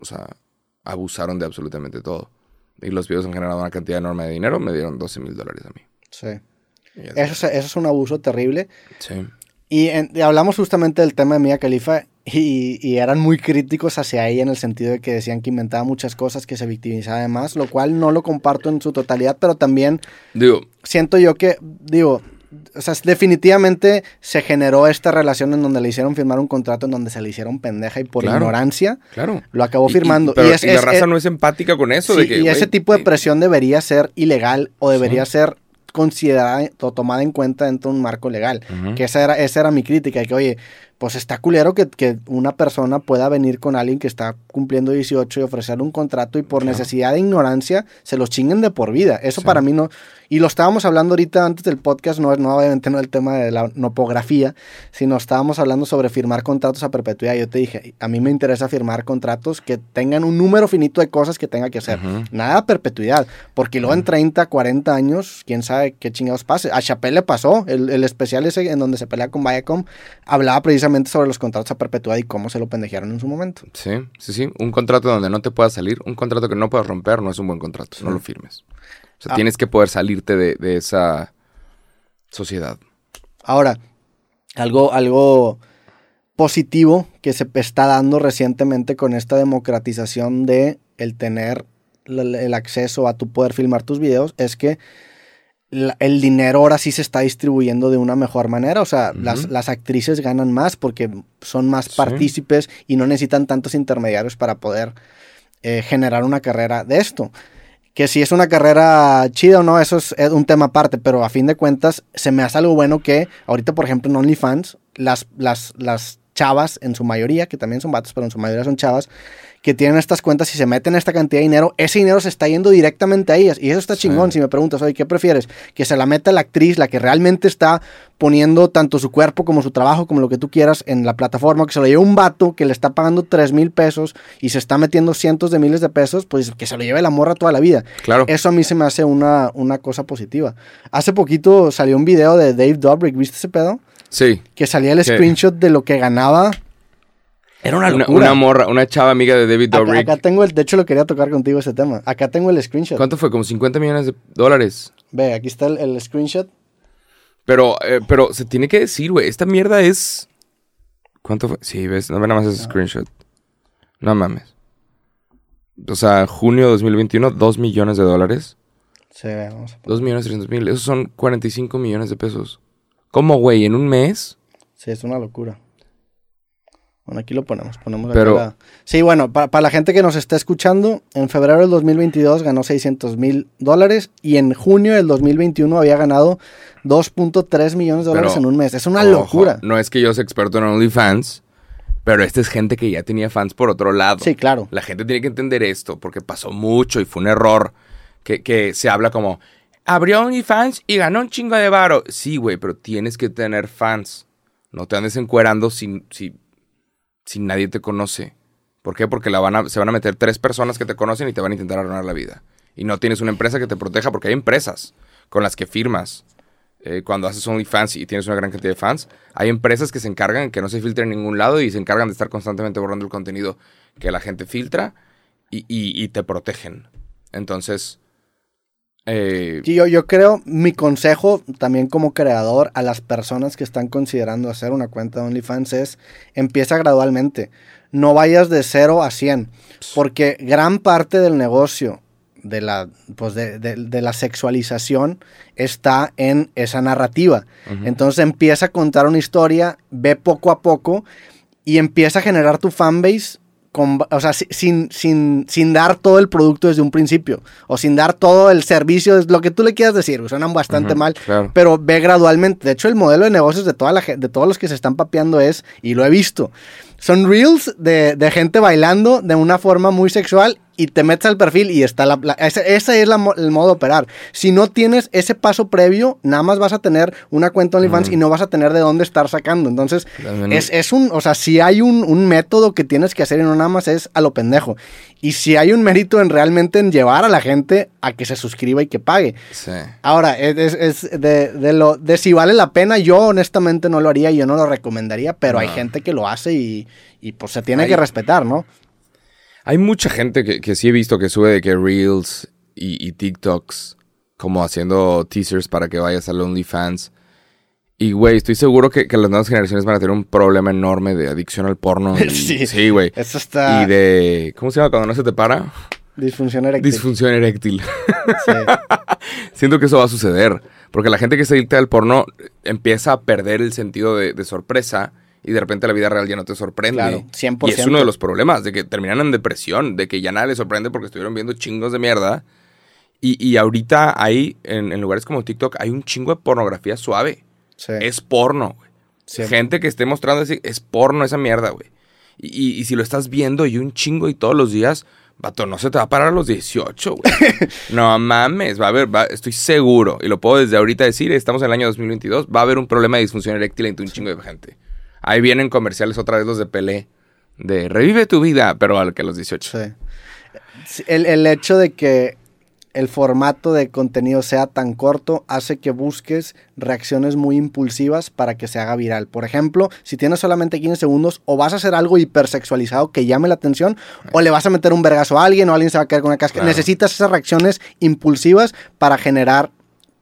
O sea, abusaron de absolutamente todo. Y los videos han generado una cantidad enorme de dinero, me dieron 12 mil dólares a mí. Sí. Eso, es- eso es un abuso terrible. Sí. Y, en- y hablamos justamente del tema de Mia Khalifa y, y eran muy críticos hacia ella en el sentido de que decían que inventaba muchas cosas, que se victimizaba de más, lo cual no lo comparto en su totalidad, pero también Digo, siento yo que, digo, o sea, definitivamente se generó esta relación en donde le hicieron firmar un contrato en donde se le hicieron pendeja y por Claro. ignorancia claro. lo acabó Y- y- firmando. pero- Y, es- y la es- raza es- no es empática con eso. Sí, de que, y ese tipo de sí. presión debería ser ilegal o debería Sí. ser considerada o tomada en cuenta dentro de un marco legal. Que esa era, esa era mi crítica, de que oye, pues está culero que, que una persona pueda venir con alguien que está cumpliendo 18 y ofrecer un contrato y por necesidad de ignorancia se los chinguen de por vida. Eso para mí no... Y lo estábamos hablando ahorita antes del podcast, no, no obviamente no el tema de la nopografía, sino estábamos hablando sobre firmar contratos a perpetuidad. Yo te dije, a mí me interesa firmar contratos que tengan un número finito de cosas que tenga que hacer. Nada a perpetuidad, porque luego en 30, 40 años, quién sabe qué chingados pase. A Chappelle le pasó, el, el especial ese en donde se pelea con Viacom, hablaba precisamente sobre los contratos a perpetuidad y cómo se lo pendejearon en su momento. Sí, sí, sí. Un contrato donde no te puedas salir, un contrato que no puedas romper, no es un buen contrato. No lo firmes. O sea, Ah. tienes que poder salirte de, de esa sociedad. Ahora, algo, algo positivo que se está dando recientemente con esta democratización de el tener el acceso a tu poder filmar tus videos es que la- el dinero ahora sí se está distribuyendo de una mejor manera. O sea, las, las actrices ganan más porque son más Sí. partícipes y no necesitan tantos intermediarios para poder eh, generar una carrera de esto. Que si es una carrera chida o no, eso es, es un tema aparte, pero a fin de cuentas se me hace algo bueno que ahorita, por ejemplo, en OnlyFans, las, las, las chavas, en su mayoría, que también son vatos, pero en su mayoría son chavas, que tienen estas cuentas y se meten esta cantidad de dinero, ese dinero se está yendo directamente a ellas. Y eso está Sí. chingón. Si me preguntas, oye, ¿qué prefieres? Que se la meta la actriz, la que realmente está poniendo tanto su cuerpo como su trabajo, como lo que tú quieras en la plataforma, que se lo lleve un vato que le está pagando 3 mil pesos y se está metiendo cientos de miles de pesos, pues que se lo lleve la morra toda la vida. Claro. Eso a mí se me hace una, una cosa positiva. Hace poquito salió un video de Dave Dobrik, ¿viste ese pedo? Sí. Que salía el ¿Qué? screenshot de lo que ganaba. Era una Una, locura. una morra, una chava amiga de David Dobrik. acá tengo el, de hecho lo quería tocar contigo ese tema. Acá tengo el screenshot. ¿Cuánto fue? Como 50 millones de dólares. Ve, aquí está el, el screenshot. Pero, eh, pero se tiene que decir, güey, esta mierda es... ¿Cuánto fue? Sí, ves, no ve nada más ese screenshot. No mames. O sea, junio de 2021, 2 millones de dólares. Sí, vamos a 2 millones 300 mil. Esos son 45 millones de pesos. ¿Cómo, güey? ¿En un mes? Sí, es una locura. Bueno, aquí lo ponemos. ponemos acá Pero- la- Sí, bueno, para, para la gente que nos está escuchando, en febrero del 2022 ganó 600 mil dólares y en junio del 2021 había ganado 2.3 millones de dólares Pero, en un mes. Es una Ojo, locura. No es que yo sea experto en OnlyFans, pero esta es gente que ya tenía fans por otro lado. Sí, claro. La gente tiene que entender esto porque pasó mucho y fue un error que, que se habla como abrió OnlyFans y ganó un chingo de varo. Sí, güey, pero tienes que tener fans. No te andes encuerando si, si, si nadie te conoce. ¿Por qué? Porque la se van a meter tres personas que te conocen y te van a intentar arruinar la vida. Y no tienes una empresa que te proteja porque hay empresas con las que firmas. eh, cuando haces OnlyFans y tienes una gran cantidad de fans, hay empresas que se encargan que no se filtre en ningún lado y se encargan de estar constantemente borrando el contenido que la gente filtra y te protegen. Entonces, eh, Sí, yo, yo creo, mi consejo también como creador a las personas que están considerando hacer una cuenta de OnlyFans es empieza gradualmente. No vayas de 0 a 100, porque gran parte del negocio de la, pues de, de- de la sexualización está en esa narrativa. Entonces empieza a contar una historia, ve poco a poco y empieza a generar tu fanbase con, o sea, si- sin, sin, sin dar todo el producto desde un principio o sin dar todo el servicio, es lo que tú le quieras decir, suenan bastante mal, claro. pero ve gradualmente. De hecho, el modelo de negocios de, toda la, de todos los que se están papeando es, y lo he visto, son reels de, de gente bailando de una forma muy sexual y te metes al perfil y está la... la- ese, ese es la el modo de operar. Si no tienes ese paso previo, nada más vas a tener una cuenta OnlyFans y no vas a tener de dónde estar sacando. Entonces, es, es un... O sea, si hay un, un método que tienes que hacer y no nada más es a lo pendejo. Y si hay un mérito en realmente en llevar a la gente a que se suscriba y que pague. sí. Ahora, es, es- de, de lo, de si vale la pena, yo honestamente no lo haría, yo no lo recomendaría, pero hay gente que lo hace y, y, pues se tiene Hay- que respetar, ¿no? Hay mucha gente que, que sí he visto que sube de que Reels y, y TikToks como haciendo teasers para que vayas al OnlyFans. Y, güey, estoy seguro que, que las nuevas generaciones van a tener un problema enorme de adicción al porno. y- Sí. sí, güey. Eso está Y de... ¿Cómo se llama cuando no se te para? disfunción eréctil. Disfunción eréctil. Sí. Siento que eso va a suceder. Porque la gente que se adicta al porno empieza a perder el sentido de, de sorpresa y de repente la vida real ya no te sorprende. Claro, 100%. Y es uno de los problemas, de que terminan en depresión, de que ya nada les sorprende porque estuvieron viendo chingos de mierda. Y, y ahorita hay, en, en lugares como TikTok, hay un chingo de pornografía suave. Sí. Es porno, güey. Siempre. Gente que esté mostrando así, es porno esa mierda, güey. Y, y- y si lo estás viendo y un chingo y todos los días, vato, no se te va a parar a los 18, güey. no mames, va a haber, va- estoy seguro, y lo puedo desde ahorita decir, estamos en el año 2022, va a haber un problema de disfunción eréctil entre un chingo de gente. Ahí vienen comerciales otra vez los de Pelé, de revive tu vida, pero al que los 18. Sí. El, el hecho de que el formato de contenido sea tan corto hace que busques reacciones muy impulsivas para que se haga viral. Por ejemplo, si tienes solamente 15 segundos, o vas a hacer algo hipersexualizado que llame la atención, o le vas a meter un vergazo a alguien, o alguien se va a caer con una casca. Claro. Necesitas esas reacciones impulsivas para generar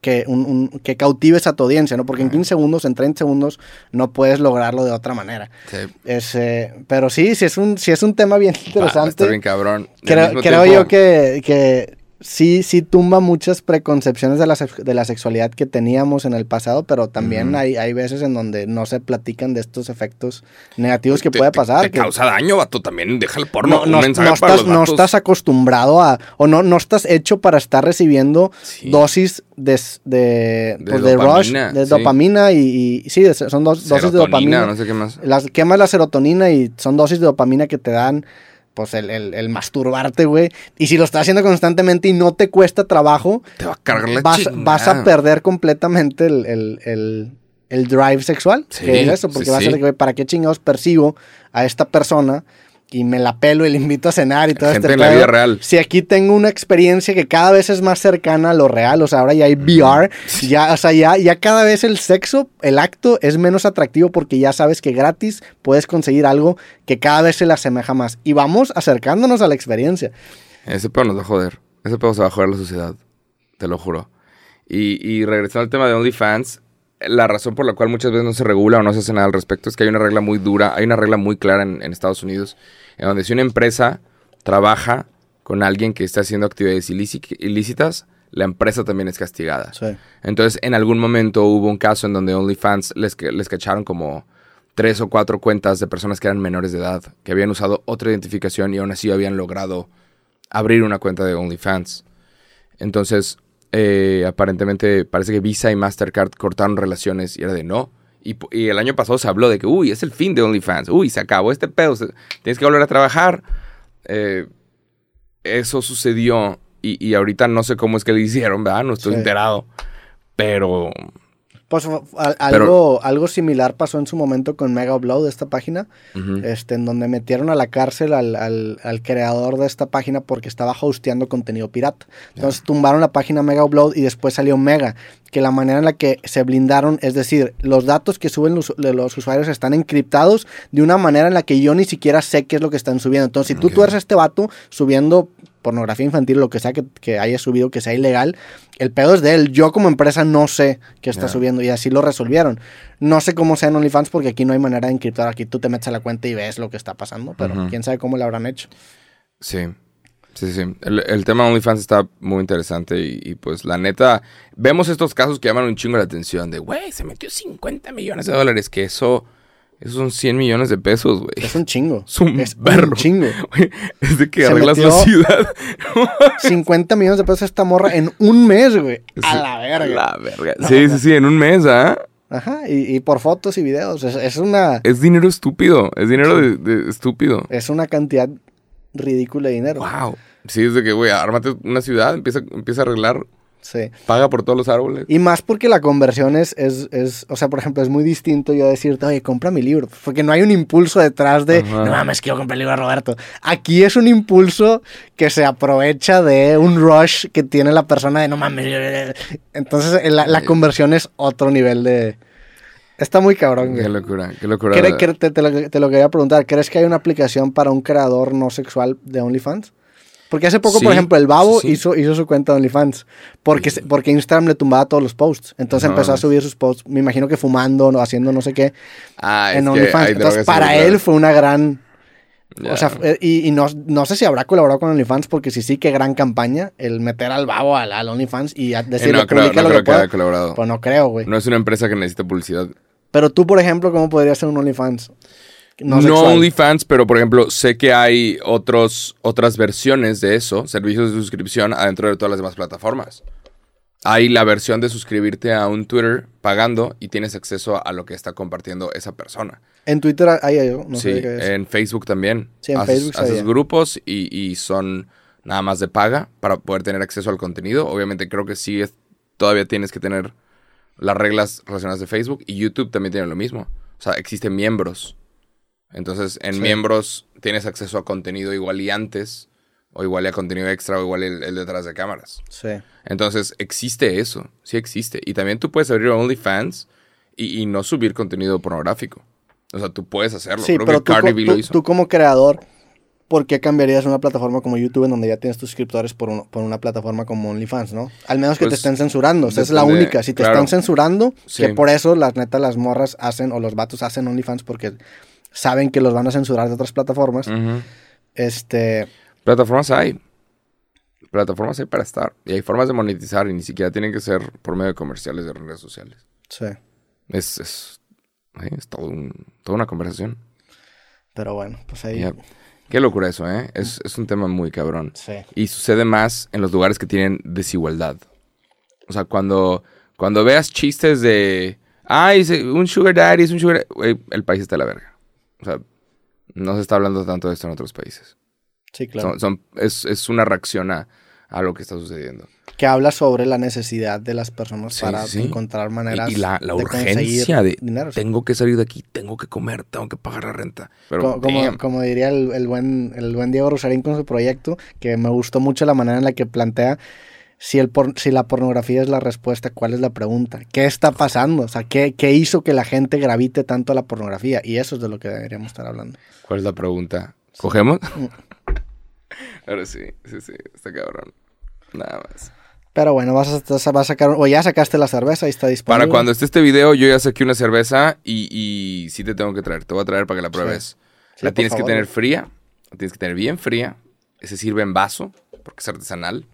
que, un, un- que cautives a tu audiencia, ¿no? Porque en 15 segundos, en 30 segundos, no puedes lograrlo de otra manera. Sí. Es, eh, pero sí, sí es, un, sí es un tema bien interesante. estar bien cabrón. Creo, mismo creo tiempo- yo que, que sí, sí tumba muchas preconcepciones de la, de la sexualidad que teníamos en el pasado, pero también hay, hay veces en donde no se platican de estos efectos negativos que te- puede te- pasar. Te, que causa daño, vato. También deja el porno. no, un no- mensaje no para estás, los no vatos. estás acostumbrado a, o no, no estás hecho para estar recibiendo Sí. dosis de, de, De pues, de rush, dopamina, de sí. dopamina y, y- sí, son dos, dosis de dopamina. no sé qué más. Las quemas la serotonina y son dosis de dopamina que te dan pues el, el- el masturbarte, güey. Y si lo estás haciendo constantemente y no te cuesta trabajo, Te va a cargar la vas, vas a perder completamente el, el- drive sexual. Sí, que es eso, porque sí, vas a sí. ser, güey, ¿para qué chingados persigo a esta persona? Y me la pelo y le invito a cenar y todo Gente este en la vida real. Si aquí tengo una experiencia que cada vez es más cercana a lo real, o sea, ahora ya hay VR, ya, o sea, ya, ya cada vez el sexo, el acto es menos atractivo porque ya sabes que gratis puedes conseguir algo que cada vez se le asemeja más. Y vamos acercándonos a la experiencia. Ese pedo nos va a joder. Ese pedo se va a joder a la sociedad. Te lo juro. Y, y regresando al tema de OnlyFans, la razón por la cual muchas veces no se regula o no se hace nada al respecto es que hay una regla muy dura, hay una regla muy clara en, en Estados Unidos, en donde si una empresa trabaja con alguien que está haciendo actividades ilíci- ilícitas, la empresa también es castigada. Sí. Entonces, en algún momento hubo un caso en donde OnlyFans les, les cacharon como tres o cuatro cuentas de personas que eran menores de edad, que habían usado otra identificación y aún así habían logrado abrir una cuenta de OnlyFans. Entonces, eh, aparentemente parece que Visa y Mastercard cortaron relaciones y era de no. Y, el año pasado se habló de que, uy, es el fin de OnlyFans, uy, se acabó este pedo, se- tienes que volver a trabajar. Eh, eso sucedió y, y ahorita no sé cómo es que le hicieron, ¿verdad? No estoy Sí. enterado. Pero Pues Pero- algo, algo similar pasó en su momento con Mega Upload, esta página, este, en donde metieron a la cárcel al, al- al creador de esta página porque estaba hosteando contenido pirata. Entonces tumbaron la página Mega Upload y después salió Mega, que la manera en la que se blindaron, es decir, los datos que suben los, usuarios están encriptados de una manera en la que yo ni siquiera sé qué es lo que están subiendo. Entonces, si tú, Ok. tú eres este vato subiendo pornografía infantil, lo que sea que, que haya subido, que sea ilegal, el pedo es de él. Yo como empresa no sé qué está subiendo y así lo resolvieron. No sé cómo sea en OnlyFans porque aquí no hay manera de encriptar. Aquí tú te metes a la cuenta y ves lo que está pasando, pero quién sabe cómo lo habrán hecho. Sí, sí, sí. El, el tema de OnlyFans está muy interesante y, y, pues la neta, vemos estos casos que llaman un chingo la atención de, güey, se metió 50 millones de dólares, que eso, eso son 100 millones de pesos, güey. Es un chingo. Es un es berro. un chingo. Güey, es de que Se arreglas la ciudad. 50 millones de pesos esta morra en un mes, güey. A la verga. La verga. Sí, sí, sí, en un mes, ¿ah? Ajá, y, y por fotos y videos. Es, es una, Es dinero estúpido, es dinero de, de estúpido. es una cantidad ridícula de dinero. Wow. Sí, es de que, güey, ármate una ciudad, empieza, empieza a arreglar, Sí. paga por todos los árboles. Y más porque la conversión es, es, es, o sea, por ejemplo, es muy distinto yo decirte, oye, compra mi libro. Porque no hay un impulso detrás de, Ajá. no mames, quiero comprar el libro de Roberto. Aquí es un impulso que se aprovecha de un rush que tiene la persona de, no mames. Entonces, la, la conversión es otro nivel de... Está muy cabrón, Qué güey. locura, qué locura. ¿Cre- cre- te, te lo, te lo quería preguntar. ¿Crees que hay una aplicación para un creador no sexual de OnlyFans? Porque hace poco, Sí, por ejemplo, el Babo sí, sí. Hizo, hizo su cuenta de OnlyFans. Porque, porque Instagram le tumbaba todos los posts. Entonces No, empezó a subir sus posts, me imagino que fumando haciendo no sé qué, Ah, en OnlyFans. Entonces, para él fue una gran. O sea, y, y no, no sé si habrá colaborado con OnlyFans, porque si sí, qué gran campaña el meter al Babo al, al OnlyFans y a Eh, decirle, no creo, no lo creo que que haya colaborado. Pues no creo, güey. No es una empresa que necesita publicidad. Pero tú, por ejemplo, ¿cómo podrías ser un OnlyFans? No, sexual. OnlyFans, pero por ejemplo, sé que hay otros, otras versiones de eso, servicios de suscripción adentro de todas las demás plataformas. hay la versión de suscribirte a un Twitter pagando y tienes acceso a lo que está compartiendo esa persona. En Twitter hay algo, no sí, sé qué es. en Facebook también. Sí, en haces, Facebook haces grupos y, y son nada más de paga para poder tener acceso al contenido. Obviamente creo que sí es- todavía tienes que tener las reglas relacionadas de Facebook y YouTube también tiene lo mismo. O sea, existen miembros. Entonces, en Sí. miembros tienes acceso a contenido igual y antes, o igual y a contenido extra, o igual el, el detrás de cámaras. Sí. Entonces, existe eso, sí existe. Y también tú puedes abrir OnlyFans y, y no subir contenido pornográfico. O sea, tú puedes hacerlo. Sí, Creo pero que tú, Cardi co- B tú- lo hizo. tú como creador, ¿por qué cambiarías una plataforma como YouTube en donde ya tienes tus suscriptores por, un- por una plataforma como OnlyFans, no? Al menos que te Pues, estén censurando. Esa es la única. Si te claro. están censurando, Sí. que por eso las neta las morras hacen o los vatos hacen OnlyFans porque saben que los van a censurar de otras plataformas. Este, Plataformas hay. Plataformas hay para estar. Y hay formas de monetizar y ni siquiera tienen que ser por medio de comerciales de redes sociales. sí. Es, es, es todo un- toda una conversación. Pero bueno, pues ahí. Qué locura eso, ¿eh? Es, es un tema muy cabrón. Sí. Y sucede más en los lugares que tienen desigualdad. O sea, cuando, cuando veas chistes de... Ay, se- un sugar daddy es un sugar... Güey, el país está de la verga. O sea, no se está hablando tanto de esto en otros países. Sí, claro. Son- son- es, es una reacción a, a lo que está sucediendo. Que habla sobre la necesidad de las personas Sí, para sí, encontrar maneras Y, y la, la de urgencia de... dinero. Tengo que salir de aquí, tengo que comer, tengo que pagar la renta. Pero, como, damn. como diría el, el buen, el buen Diego Rosarín con su proyecto, que me gustó mucho la manera en la que plantea si, el por- si la pornografía es la respuesta, ¿cuál es la pregunta? ¿Qué está pasando? O sea, ¿qué, ¿qué hizo que la gente gravite tanto a la pornografía? Y eso es de lo que deberíamos estar hablando. ¿Cuál es la pregunta? ¿Cogemos? Mm. Ahora sí, sí, sí, está cabrón. Nada más. Pero bueno, vas a, vas a sacar, o ya sacaste la cerveza, ahí está disponible. Para cuando esté este video, yo ya saqué una cerveza y, y sí te tengo que traer. Te voy a traer para que la pruebes. Sí, la tienes favor, que tener fría. La tienes que tener bien fría. Se sirve en vaso, porque es artesanal.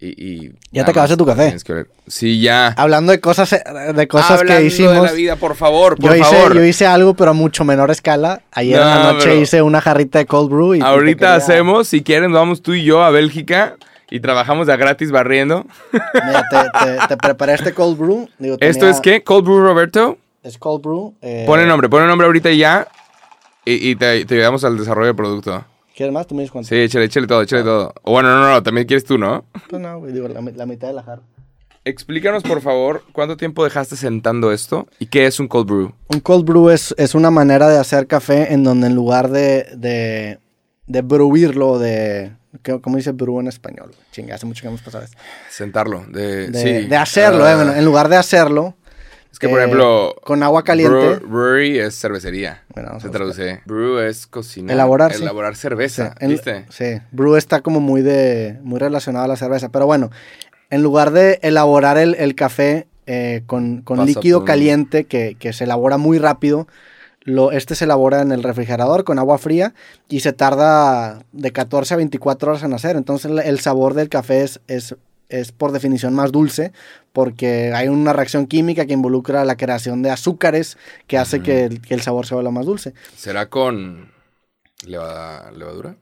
Y, y Ya te acabaste tu café. que. Sí, ya. Hablando de cosas, eh, de cosas Hablando que hicimos. de la vida, por favor, por yo, hice, favor. yo hice algo, pero a mucho menor escala. Ayer en la No, noche pero- hice una jarrita de cold brew. Y te Ahorita quería- hacemos, si quieren, vamos tú y yo a Bélgica y trabajamos de a gratis barriendo. Mira, te, te- te preparé este cold brew. Digo, ¿Esto tenía- es qué? ¿Cold Brew Roberto? Es cold brew. eh, Pon el nombre, pon el nombre ahorita y ya. Y, y te, te ayudamos al desarrollo del producto. ¿Quieres más? Tú me dices cuánto. Sí, échale, échale todo, échale todo. O bueno, no, no, también quieres tú, ¿no? Pues no, güey, digo, la, la mitad de la jarra. Explícanos, por favor, cuánto tiempo dejaste sentando esto y qué es un cold brew. Un cold brew es, es una manera de hacer café en donde en lugar de, de, de bruirlo, de... ¿qué- ¿Cómo dice brew en español? Chinga, hace mucho que hemos pasado esto. Sentarlo, de, De, sí. de hacerlo, Ah, eh, bueno, en lugar de hacerlo... Que, por eh, ejemplo, Con agua caliente. brew- brewery es cervecería. Bueno, se traduce. Brew es cocinar. Elaborar, sí. Elaborar cerveza, Sí, ¿viste? Sí, brew está como muy, de, muy relacionado a la cerveza. Pero bueno, en lugar de elaborar el, el café eh, con, con líquido por- caliente que, que se elabora muy rápido, lo, este se elabora en el refrigerador con agua fría y se tarda de 14 a 24 horas en hacer. Entonces el, el sabor del café es, es, es por definición más dulce porque hay una reacción química que involucra la creación de azúcares que hace que, el, que el sabor se vuelva más dulce. ¿Será con leva- levadura?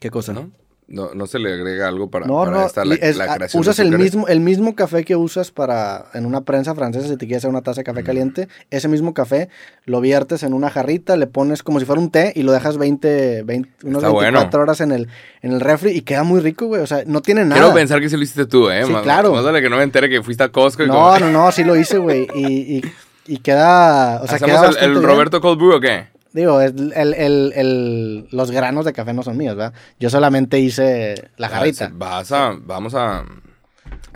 ¿Qué cosa? ¿No? No, no se le agrega algo para, No, para no, esta la, es- la ah, creación de usas el azúcares? mismo, el mismo café que usas para en una prensa francesa, si te quieres hacer una taza de café caliente, ese mismo café lo viertes en una jarrita, le pones como si fuera un té y lo dejas 20, 20 unos Está 24 bueno. horas en el, en el refri y queda muy rico, güey. O sea, no tiene nada. Quiero pensar que se lo hiciste tú, ¿eh? Sí, Más- claro. Más vale que no me entere que fuiste a Costco y No, como- no, no, sí lo hice, güey. Y, y, y queda, o sea, ¿Hacemos queda el- el. Roberto Cold Brew o qué? Digo, el, el- el- los granos de café no son míos, ¿verdad? Yo solamente hice la jarrita. Ah, Vas a, vamos a... a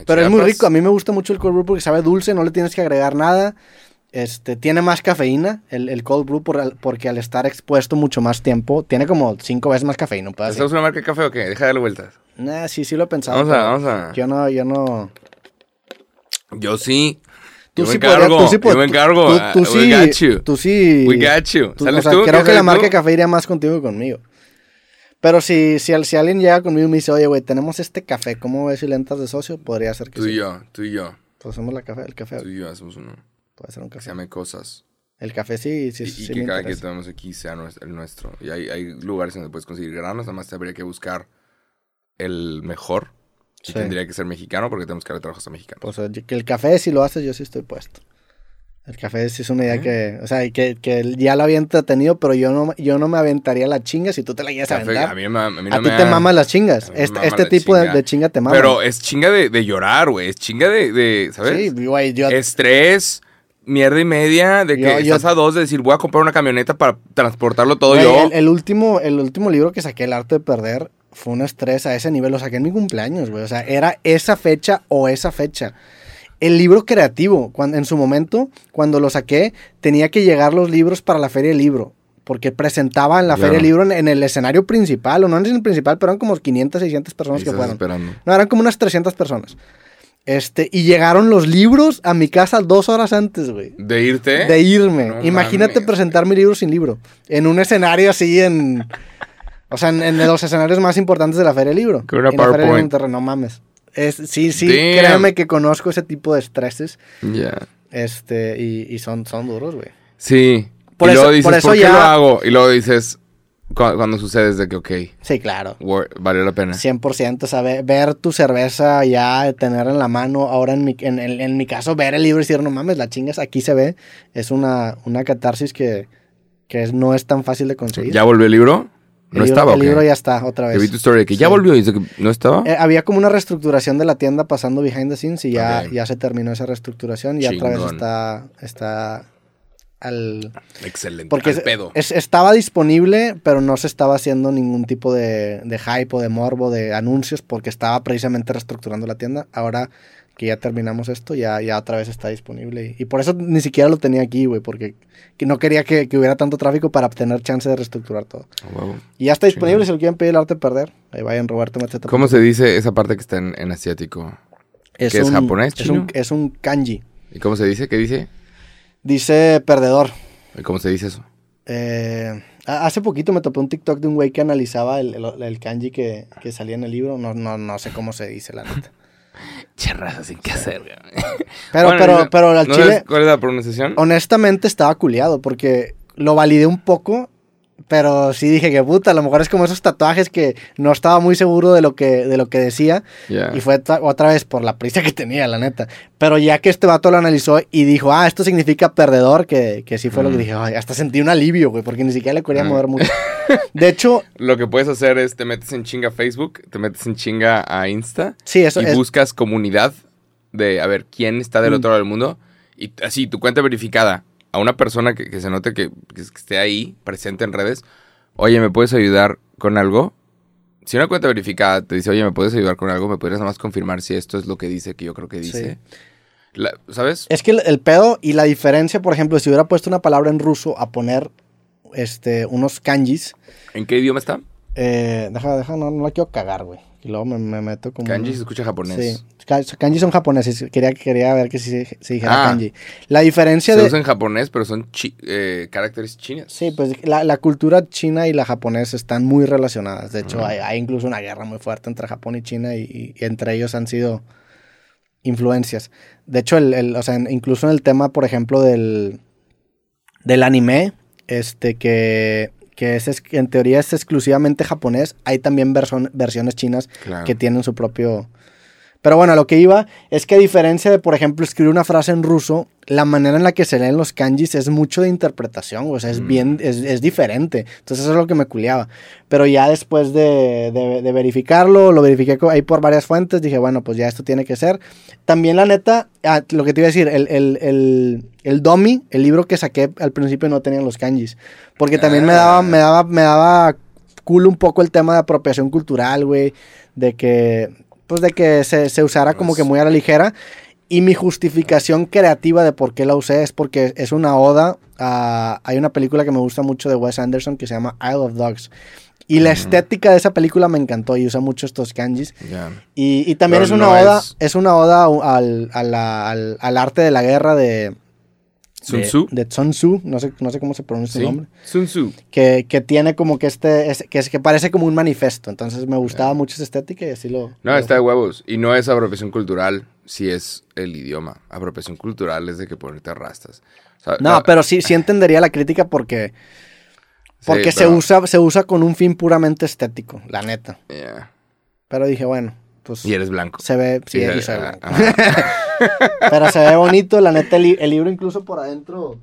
Pero es muy rico. A mí me gusta mucho el cold brew porque sabe dulce, no le tienes que agregar nada. Este, tiene más cafeína el, el cold brew por- porque al estar expuesto mucho más tiempo, tiene como cinco veces más cafeína. ¿Estás una marca de café o qué? Deja de darle vueltas. Nah, sí, sí lo he pensado. Vamos a, vamos a... Yo no, yo no. Yo sí. Tú yo me sí podrías- encargo. tú sí yo me encargo. Tú, tú Uh, sí. We got you. Tú sí. We got you. tú- ¿Sales o sea, tú? Creo ¿Quieres que la marca tú? de café iría más contigo que conmigo. Pero si, si, si alguien llega conmigo y me dice, oye, güey, tenemos este café, ¿cómo ves si le entras de socio? Podría ser que Tú y sí. yo, tú y yo. Pues hacemos la café, el café. Tú y yo hacemos uno. Puede ser un Que se café. llame cosas. El café sí, sí, y sí, y me que cada que interesa. tenemos aquí sea el nuestro. Y hay, hay lugares donde puedes conseguir granos, nada más te habría que buscar el mejor Y tendría que ser mexicano porque tenemos que darle trabajo a mexicanos. Pues eh, que el café, si lo haces, yo sí estoy puesto. El café sí es una idea que, o sea, que, que ya lo había entretenido, pero yo no, yo no me aventaría la chinga si tú te la quieres aventar. a mí, a mí no a ti te da- maman las chingas. Este, mama este la tipo de, chinga. de chinga te mama. Pero es chinga de, de llorar, güey. Es chinga de, de ¿sabes? Sí, güey, yo... Estrés, mierda y media, de que Yo- yo- estás a dos de decir, voy a comprar una camioneta para transportarlo todo güey, yo. el, el último, el último libro que saqué, El arte de perder, fue un estrés a ese nivel. Lo saqué en mi cumpleaños, güey. O sea, era esa fecha o esa fecha. El libro creativo, cuando, en su momento, cuando lo saqué, tenía que llegar los libros para la feria del libro. Porque presentaba en la feria del libro en, en el escenario principal, o no en el principal, pero eran como 500, 600 personas que fueron. esperando. No, eran como unas 300 personas. Este, y llegaron los libros a mi casa dos horas antes, güey. ¿De irte? De irme. No Imagínate mames. presentar mi libro sin libro. En un escenario así en. O sea, en, en los escenarios más importantes de la Feria del Libro. Con una la Feria PowerPoint. Monterrey, no mames. Es, sí, sí, Damn. créeme que conozco ese tipo de estreses. Ya. Este, y, y son, son duros, güey. Sí. Por y eso- luego dices, por por, eso qué ya- lo hago? Y luego dices, cu- cuando sucede es de que, ok, Sí, claro. valió la pena. 100%, o sea, ve- ver tu cerveza ya, tenerla en la mano, ahora en mi, en, en- en mi caso, ver el libro y decir, no mames, la chingas, aquí se ve, es una, una catarsis que, que es- no es tan fácil de conseguir. ¿Ya volvió el libro? El ¿No libro, estaba El libro ya está, otra vez. tu story que ya volvió y dice que no estaba. Eh, había como una reestructuración de la tienda pasando behind the scenes y ya, ya se terminó esa reestructuración y otra vez está, está al... Excelente. Porque al pedo. es- estaba disponible, pero no se estaba haciendo ningún tipo de, de hype o de morbo, de anuncios, porque estaba precisamente reestructurando la tienda. Ahora que ya terminamos esto, ya, ya otra vez está disponible. Y, y por eso ni siquiera lo tenía aquí, güey, porque que no quería que, que hubiera tanto tráfico para tener chance de reestructurar todo. Y ya está disponible, si lo quieren pedir el arte de perder. Ahí vayan, Roberto, métete. ¿Cómo se dice esa parte que está en, en asiático? es ¿Qué es japonés, Es chino? un, es un kanji. ¿Y cómo se dice? ¿Qué dice? Dice perdedor. ¿Y ¿Cómo se dice eso? Eh, ha- hace poquito me topé un TikTok de un güey que analizaba el, el- el kanji que, que salía en el libro. No, no, no sé cómo se dice, la neta. Cherraza sin qué hacer, güey. Pero, Bueno, pero, no- pero al ¿no chile, ¿Cuál es la pronunciación? honestamente estaba culiado porque lo validé un poco. Pero sí dije que puta, a lo mejor es como esos tatuajes que no estaba muy seguro de lo que, de lo que decía. Y fue otra vez por la prisa que tenía, la neta. Pero ya que este vato lo analizó y dijo, ah, esto significa perdedor, que, que sí fue lo que Mm. dije, ay, hasta sentí un alivio, güey, porque ni siquiera le quería Mm. mover mucho. De hecho, Lo que puedes hacer es te metes en chinga a Facebook, te metes en chinga a Insta sí, eso y es. buscas comunidad de a ver quién está del Mm. otro lado del mundo y así tu cuenta verificada a una persona que, que se note que, que esté ahí presente en redes. Oye, ¿me puedes ayudar con algo? Si una cuenta verificada te dice, oye, ¿me puedes ayudar con algo? ¿Me podrías nada más confirmar si esto es lo que dice, que yo creo que dice? La- ¿Sabes? Es que el, el pedo y la diferencia, por ejemplo, si hubiera puesto una palabra en ruso a poner este, unos kanjis, ¿En qué idioma está? eh, deja, deja, no, no la quiero cagar, güey. Y luego me, me meto como... Kanji se escucha japonés. Sí, Ka- kanji son japoneses, quería, quería ver que si se, se dijera Ah. kanji. La diferencia Se de... usa en japonés, pero son chi- eh, caracteres chinos. Sí, pues la, la cultura china y la japonesa están muy relacionadas. De hecho, hay, hay incluso una guerra muy fuerte entre Japón y China y, y entre ellos han sido influencias. De hecho, el, el- o sea, incluso en el tema, por ejemplo, del, del anime, este que, que es, en teoría es exclusivamente japonés, hay también versiones chinas Claro. que tienen su propio... Pero bueno, lo que iba es que a diferencia de, por ejemplo, escribir una frase en ruso, la manera en la que se leen los kanjis es mucho de interpretación, o sea, es Mm. bien, es, es diferente. Entonces eso es lo que me culiaba. Pero ya después de, de- de verificarlo, lo verifiqué ahí por varias fuentes, dije, bueno, pues ya esto tiene que ser. También la neta, ah, lo que te iba a decir, el, el, el, el Domi, el libro que saqué al principio no tenían los kanjis. Porque también me daba, Ah. me daba, me daba culo un poco el tema de apropiación cultural, güey. De que, pues de que se, se usara como que muy a la ligera. Y mi justificación creativa de por qué la usé es porque es una oda a... Hay una película que me gusta mucho de Wes Anderson que se llama Isle of Dogs. Y la estética de esa película me encantó y usa mucho estos kanjis. Y, y también Pero es una no oda, es- es... una oda al, a la- al, al arte de la guerra de... Sun Tzu. De Sun Tzu, no sé, no sé cómo se pronuncia Sí. el nombre Sun Tzu. que, que tiene como que este, es- que, es, que parece como un manifiesto. Entonces me gustaba mucho esa estética y así lo... No, lo- está de huevos. Y no es apropiación cultural si es el idioma. Apropiación cultural es de que ponerte rastas. O sea, No, pero sí, sí entendería la crítica porque, sí, porque se, pero- usa, se usa con un fin puramente estético, la neta. Yeah. Pero dije, bueno, pues Y eres blanco. se ve, sí, Sí, y eh, se ve. ajá. Pero se ve bonito, la neta, el, li- el libro incluso por adentro,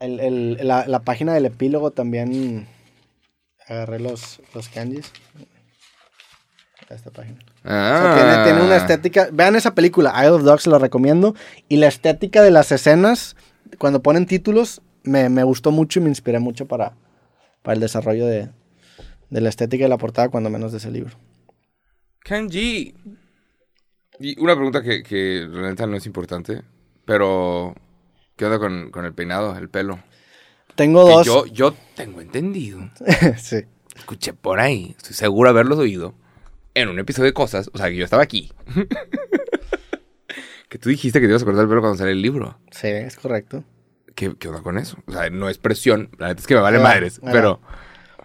el, el- la, la página del epílogo también, agarré los, los kanjis. Esta página. O sea, tiene, Ah. tiene una estética, vean esa película, Isle of Dogs, se lo recomiendo, y la estética de las escenas, cuando ponen títulos, me, me gustó mucho y me inspiré mucho para, para el desarrollo de, de la estética de la portada, cuando menos de ese libro. Kanji. Y una pregunta que, que la neta no es importante, pero ¿qué onda con, con el peinado, el pelo? Tengo Que dos. yo, yo tengo entendido, sí. escuché por ahí, estoy seguro de haberlos oído, en un episodio de cosas, o sea, que yo estaba aquí. que tú dijiste que te ibas a cortar el pelo cuando sale el libro. Sí, es correcto. ¿Qué, qué onda con eso? O sea, no es presión, la neta es que me vale madres, pero...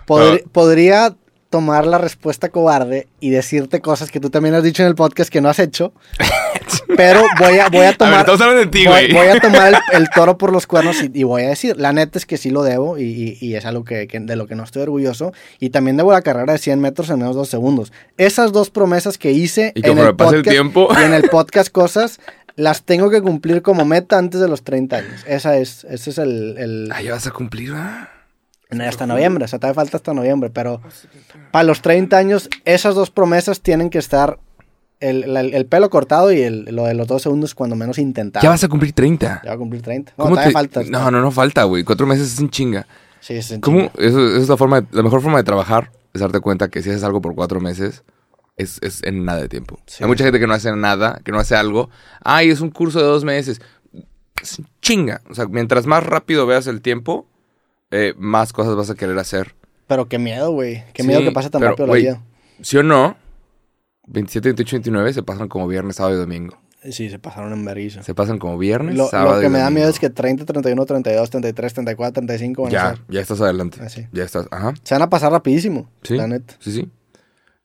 Podri-. Podría tomar la respuesta cobarde y decirte cosas que tú también has dicho en el podcast que no has hecho. pero voy a, voy a A ver, tomar. estamos hablando de ti, voy, voy a tomar el, el toro por los cuernos y, y voy a decir, la neta es que sí lo debo y, y- y es algo que, que- de lo que no estoy orgulloso. Y también debo la carrera de 100 metros en menos dos segundos. Esas dos promesas que hice en el el podcast y en el podcast cosas, las tengo que cumplir como meta antes de los 30 años. Esa es, ese es el, el- Ah, ya vas a cumplir, ¿verdad? Hasta noviembre, o sea, todavía falta hasta noviembre, pero para los 30 años, esas dos promesas tienen que estar el, la- el pelo cortado y el- lo de los dos segundos cuando menos intentado. Ya vas a cumplir 30. Ya va a cumplir 30. No, ¿Cómo todavía te- falta. No, no, no falta, güey. Cuatro meses es en chinga. Sí, sí, ¿Cómo? chinga. Eso, eso es la forma, de- la mejor forma de trabajar es darte cuenta que si haces algo por cuatro meses es, es en nada de tiempo. Sí. Hay mucha gente que no hace nada, que no hace algo. Ay, es un curso de dos meses. Es en chinga. O sea, mientras más rápido veas el tiempo, eh, más cosas vas a querer hacer. Pero qué miedo, güey. Qué Sí, miedo que pase tan pero, rápido la vida. ¿Sí o no? 27, 28, 29 se pasan como viernes, sábado y domingo. Sí, se pasaron en vergüenza. Se pasan como viernes, Lo, sábado lo y que me da miedo es que 30, 31, 32, 33, 34, 35 van a Ya, ser. ya estás adelante. Ah, sí. Ya estás, ajá. Se van a pasar rapidísimo, Sí. la neta. Sí, sí.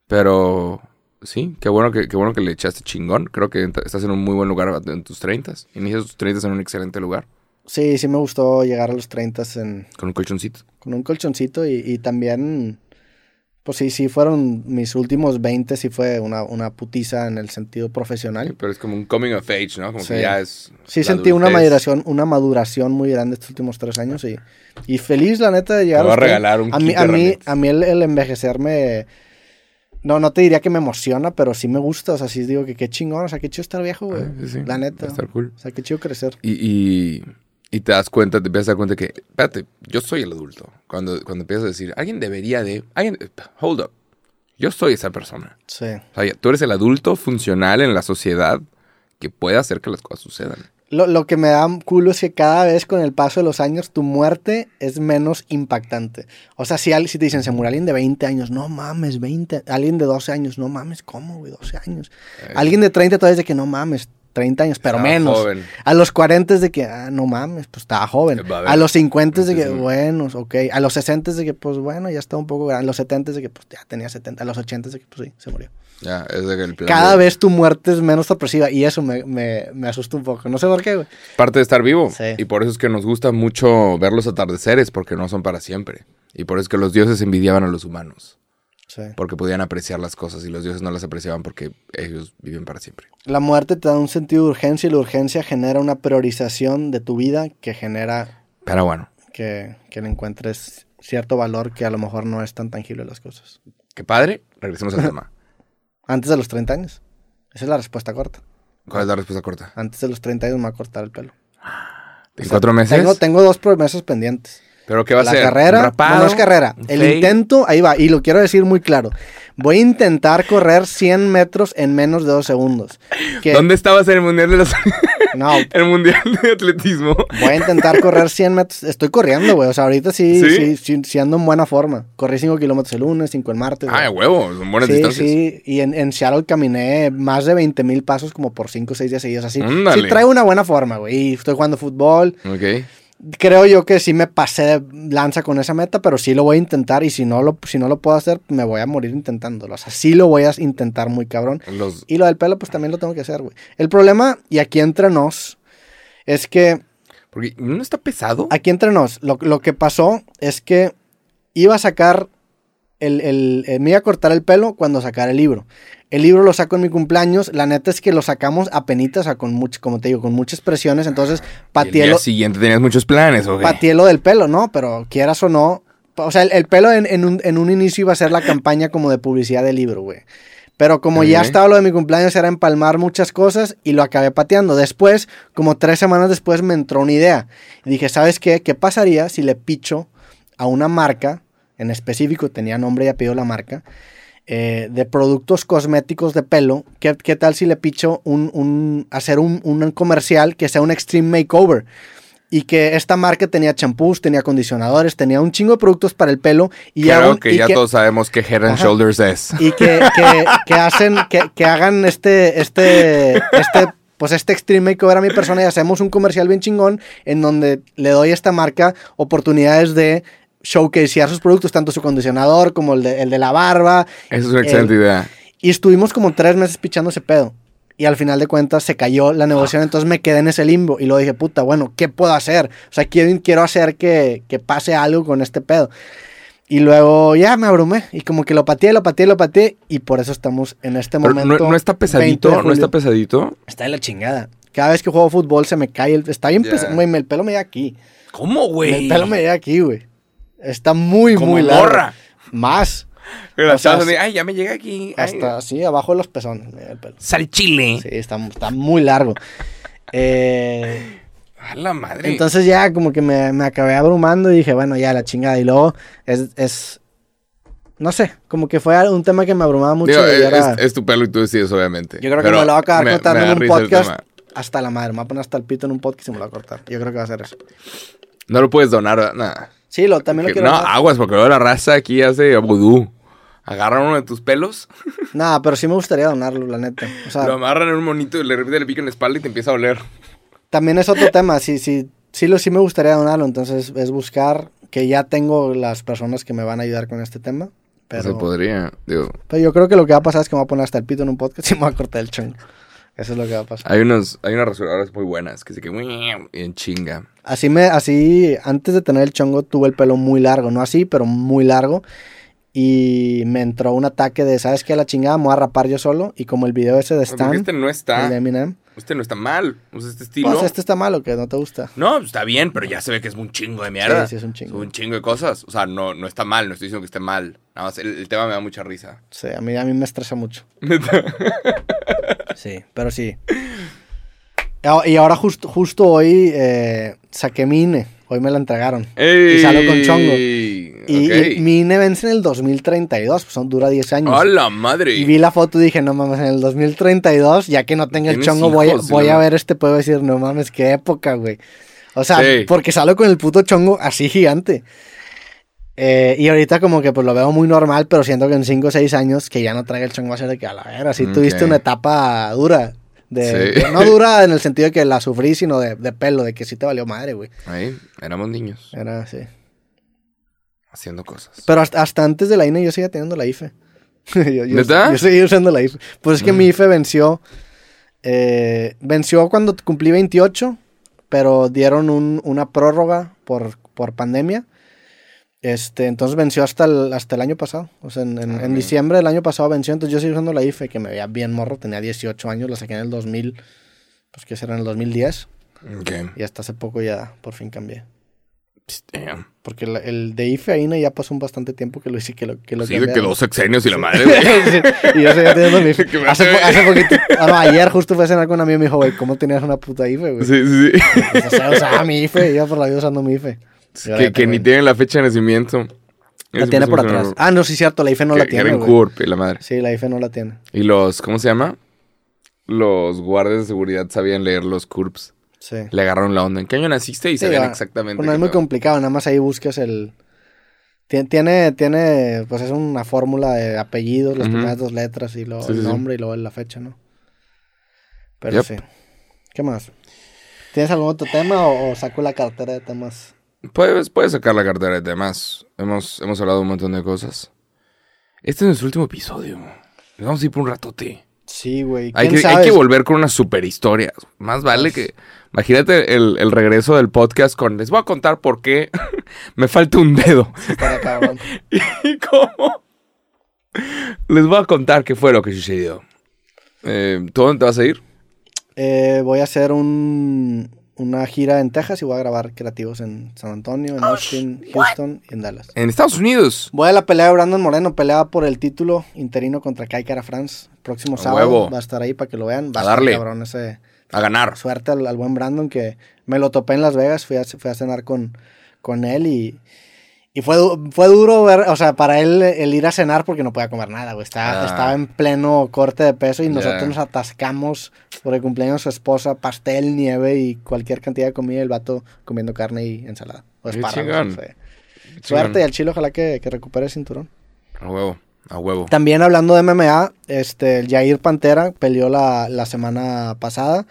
Pero sí, qué bueno que, qué bueno que le echaste chingón. Creo que estás en un muy buen lugar en tus 30. Inicias tus 30 en un excelente lugar. Sí, sí me gustó llegar a los 30 en, Con un colchoncito. con un colchoncito y, y también, pues sí, sí fueron mis últimos 20, sí fue una, una putiza en el sentido Sí, profesional. pero es como un coming of age, ¿no? Como Sí. que ya es. Sí sentí una maduración, una maduración muy grande estos últimos tres años y, y feliz la neta de llegar voy a los 30. regalar un a mí, a mí, a mí el, el envejecer me... No, no te diría que me emociona, pero sí me gusta. O sea, sí digo que qué chingón, o sea, qué chido estar viejo, güey. Ah, sí, sí. La neta. Va a estar cool. O sea, qué chido crecer. Y, y, y te das cuenta, te empiezas a dar cuenta que, espérate, yo soy el adulto. Cuando, cuando empiezas a decir, alguien debería de. Alguien, hold up. Yo soy esa persona. Sí. O sea, tú eres el adulto funcional en la sociedad que puede hacer que las cosas sucedan. Lo, lo que me da culo es que cada vez con el paso de los años tu muerte es menos impactante. O sea, si, si te dicen, se murió alguien de 20 años, no mames, 20. Alguien de 12 años, no mames, ¿cómo, güey? 12 años. Alguien de 30 todavía es de que no mames, 30 años, pero Estaba menos. joven. A los 40 es de que, ah, no mames, pues estaba joven. A los 50 es de que, bueno, ok. A los 60 es de que, pues bueno, ya está un poco grande. A los 70 es de que, pues ya tenía 70. A los 80 es de que, pues sí, se murió. Ya, es de que el plan Cada de- vez tu muerte es menos sorpresiva y eso me, me, me asusta un poco. No sé por qué, güey. parte de estar vivo. Sí. Y por eso es que nos gusta mucho ver los atardeceres, porque no son para siempre. Y por eso es que los dioses envidiaban a los humanos, Sí. porque podían apreciar las cosas y los dioses no las apreciaban porque ellos viven para siempre. La muerte te da un sentido de urgencia y la urgencia genera una priorización de tu vida que genera Pero bueno, que, que le encuentres cierto valor que a lo mejor no es tan tangible las cosas. qué padre. Regresemos al tema. Antes de los 30 años. Esa es la respuesta corta. ¿Cuál es la respuesta corta? Antes de los 30 años me va a cortar el pelo. ¿En O sea, cuatro meses? Tengo, tengo dos promesas pendientes. ¿Pero qué va a la ser? carrera, ¿Un rapado? no, no es carrera. ¿Un El intento, ahí va, y lo quiero decir muy claro. Voy a intentar correr 100 metros en menos de dos segundos. Que- ¿Dónde estabas en el mundial de los... No, el mundial de atletismo? Voy a intentar correr 100 metros. Estoy corriendo, güey. O sea, ahorita sí, ¿Sí? sí, sí, sí ando en buena forma. Corrí 5 kilómetros el lunes, 5 el martes. Ah, huevo, son buenas sí, distancias. sí. Y en, en Seattle caminé más de 20 mil pasos como por 5 o 6 días seguidos. Así. Ándale. Sí, traigo una buena forma, güey. Y estoy jugando fútbol. Ok. Creo yo que sí me pasé de lanza con esa meta, pero sí lo voy a intentar. Y si no lo, si no lo puedo hacer, me voy a morir intentándolo. O sea, sí lo voy a intentar muy cabrón. Los... Y lo del pelo, pues también lo tengo que hacer, güey. El problema, y aquí entre nos, es que Porque no está pesado. aquí entre nos, lo, lo que pasó es que iba a sacar el, el- eh, me iba a cortar el pelo cuando sacara el libro. El libro lo saco en mi cumpleaños. La neta es que lo sacamos a penitas, o sea, con mucho, como te digo, con muchas presiones. Entonces, Y el día siguiente tenías muchos planes, ¿o del pelo, ¿no? Pero quieras o no. O sea, el, el pelo en, en un, en un inicio iba a ser la campaña como de publicidad del libro, güey. Pero como ya estaba lo de mi cumpleaños, era empalmar muchas cosas y lo acabé pateando. Después, como tres semanas después, me entró una idea. Y dije, ¿sabes qué? ¿Qué pasaría si le picho a una marca, en específico, tenía nombre y apellido la marca, eh, de productos cosméticos de pelo? ¿Qué, qué tal si le picho un, un- hacer un, un comercial que sea un extreme makeover? Y que esta marca tenía champús, tenía acondicionadores, tenía un chingo de productos para el pelo. Y Creo que y ya todos sabemos que Head and Ajá. Shoulders es. y que, que, que hacen, que, que hagan este, este, este, pues este extreme makeover a mi persona y hacemos un comercial bien chingón en donde le doy a esta marca oportunidades de showcasear sus productos, tanto su condicionador como el de, el de la barba. Esa es una excelente idea. Y estuvimos como tres meses pichando ese pedo. Y al final de cuentas se cayó la negociación, entonces me quedé en ese limbo. Y luego dije, puta, bueno, ¿qué puedo hacer? O sea, quiero, quiero hacer que, que pase algo con este pedo. Y luego ya me abrumé. Y como que lo pateé, lo pateé, lo pateé. Y por eso estamos en este Pero momento. no, no está 20 de pesadito, no está pesadito. Está de la chingada. Cada vez que juego fútbol se me cae el... Está bien Ya. pesado. Güey, El pelo me llega aquí. ¿Cómo, El pelo me llega aquí, güey. Está muy, Como muy largo. morra. Más. Pero O sea, sí. así, ay, ya me llega aquí. ay. Hasta así, abajo de los pezones. llega el pelo. Sal chile. Sí, está, está muy largo. Eh, A la madre. entonces ya como que me, me acabé abrumando y dije, bueno, ya la chingada. Y luego es, es- no sé, como que fue un tema que me abrumaba mucho. Digo, es, era- es tu pelo y tú decides, obviamente. yo creo que me lo voy a acabar me- cortando en un podcast hasta la madre. Me voy a poner hasta el pito en un podcast y me lo voy a cortar. Yo creo que va a ser eso. No lo puedes donar. Nada. Sí, lo, también lo Que- quiero no, aguas, porque luego la raza aquí hace vudú. Agarran uno de tus pelos, Nada, pero sí me gustaría donarlo, la neta. O sea, lo amarran en un monito y le repite le pican en la espalda y te empieza a oler. también es otro tema. Sí, sí, sí, lo, sí me gustaría donarlo. Entonces es buscar que ya tengo las personas que me van a ayudar con este tema. Pero, Se podría. Digo, pero yo creo que lo que va a pasar es que me voy a poner hasta el pito en un podcast y me voy a cortar el chongo. Eso es lo que va a pasar. hay, unos, hay unas rasuradoras muy buenas que se que en chinga. Así me, así, antes de tener el chongo tuve el pelo muy largo. No así, pero muy largo. Y me entró un ataque de, ¿sabes qué? A la chingada, me voy a rapar yo solo. Y como el video ese de Stan, este no el de está. Eminem. Este no está mal. O sea, este estilo. Este está malo, que no te gusta. No, está bien, pero ya se ve que es un chingo de mierda. Sí, sí, es un chingo. Son un chingo de cosas. O sea, no, no está mal, no estoy diciendo que esté mal. Nada más, el, el tema me da mucha risa. Sí, a mí, a mí me estresa mucho. Sí, pero sí. Ah, Y ahora justo, justo hoy eh, saqué mi INE. Hoy me la entregaron. Y salgo con chongo. Y, Y, y mi INE vence en el 2032, pues son, dura 10 años. ¡A la madre! Y vi la foto y dije, no mames, en el 2032, ya que no tenga el ¿Tienes chongo, voy, hijos, voy a ver este puedo decir, no mames, qué época, güey. O sea, Sí. porque salgo con el puto chongo así gigante. Eh, y ahorita como que pues lo veo muy normal, pero siento que en 5 o 6 años que ya no traiga el chongo va a ser de que a la vera, si tuviste una etapa dura. De, Sí. de- no dura en el sentido de que la sufrí, sino de, de pelo, de que sí te valió madre, güey. Ahí, éramos niños, Era así. haciendo cosas. Pero hasta, hasta antes de la INE yo seguía teniendo la IFE. yo, yo, ¿Neta? yo seguía usando la IFE. Pues es que Mm. mi IFE venció. eh, venció cuando cumplí 28, pero dieron un- una prórroga por, por pandemia. Este, entonces venció hasta el, hasta el año pasado. O sea, en, en- Ah, en diciembre del año pasado venció. Entonces yo seguí usando la IFE, que me veía bien morro. Tenía 18 años, la saqué en el 2000. Pues que será en el 2010. Ok. Y hasta hace poco ya por fin cambié. Damn. Porque la- el de IFE a INE ya pasó un bastante tiempo que lo hice, que lo, que lo Sí, de que dos sexenios y la madre. Sí, y yo seguía teniendo mi IFE. Hace, po- hace poquito, ah, ayer justo fui a cenar con un amigo y me dijo, güey, ¿cómo tenías una puta IFE, güey? Sí, sí, sí. Pues, o sea, usaba mi IFE, iba por la vida usando mi IFE. Que ni tienen la fecha de nacimiento. La Eso tiene por atrás. Ah, no, sí, cierto, la IFE no que- la tiene, era en la madre. Sí, la IFE no la tiene. Y los, ¿cómo se llama? Los guardias de seguridad sabían leer los CURPS. Sí. Le agarraron la onda. ¿En qué año naciste? Y Sí, sabían exactamente. No qué es muy complicado, nada más ahí buscas el... Tien- Tiene, tiene, pues es una fórmula de apellidos, las Ujú. primeras dos letras y luego Sí, el nombre y luego la fecha, ¿no? Pero Yep. sí. ¿Qué más? ¿Tienes algún otro tema o, o saco la cartera de temas? Puedes, puedes sacar la cartera de temas. Hemos, hemos hablado un montón de cosas. Este es nuestro último episodio. Nos vamos a ir por un ratote. Sí, güey. Hay ¿Quién que, hay sabe? que volver con una super historia. Más vale que. Imagínate el, el regreso del podcast con. Les voy a contar por qué me falta un dedo. Estaría cabrón. ¿Y cómo? Les voy a contar qué fue lo que sucedió. Eh, ¿Tú dónde te vas a ir? Eh, voy a hacer un, una gira en Texas y voy a grabar creativos en San Antonio, en Austin, Houston y en Dallas. En Estados Unidos. Voy a la pelea de Brandon Moreno, pelea por el título interino contra Kai Kara France. Próximo A sábado huevo. va a estar ahí para que lo vean. Va A darle. cabrón ese. A ganar. Suerte al, al buen Brandon que me lo topé en Las Vegas. Fui a, fui a cenar con, con él y, y fue, fue duro ver, o sea, para él el ir a cenar porque no podía comer nada, güey. Estaba, Ah. estaba en pleno corte de peso y nosotros nos atascamos por el cumpleaños de su esposa, pastel, nieve y cualquier cantidad de comida. El vato comiendo carne y ensalada. O espárragos, chingón. Suerte y al chile, ojalá que, que recupere el cinturón. A huevo. A huevo. También hablando de MMA, este, el Jair Pantera peleó la, la semana pasada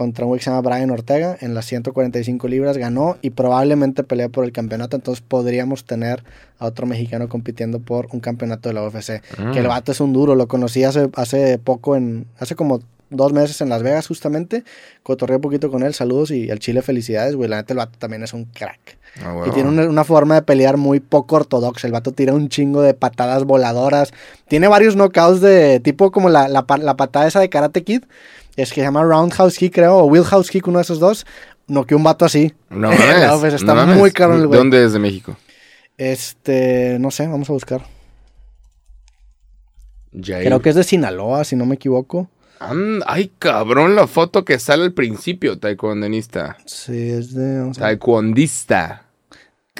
contra un güey que se llama Brian Ortega en las 145 libras, ganó y probablemente pelea por el campeonato, entonces podríamos tener a otro mexicano compitiendo por un campeonato de la UFC. Mm. Que el vato es un duro, lo conocí hace, hace poco, en hace como dos meses en Las Vegas justamente, cotorreé un poquito con él, saludos y al Chile felicidades, güey, la neta el vato también es un crack. A Y tiene una, una forma de pelear muy poco ortodoxa. El vato tira un chingo de patadas voladoras. Tiene varios knockouts de tipo como la, la, la patada esa de Karate Kid. Es que se llama Roundhouse Kick, creo, o Wheelhouse Kick, uno de esos dos. Noqueó un vato así. No No, pues está no muy cabrón el ¿De güey. dónde es de México? Este, no sé, vamos a buscar. Jair. Creo que es de Sinaloa, si no me equivoco. And- ay, cabrón, la foto que sale al principio, taekwondonista. Sí, es de. Taekwondista.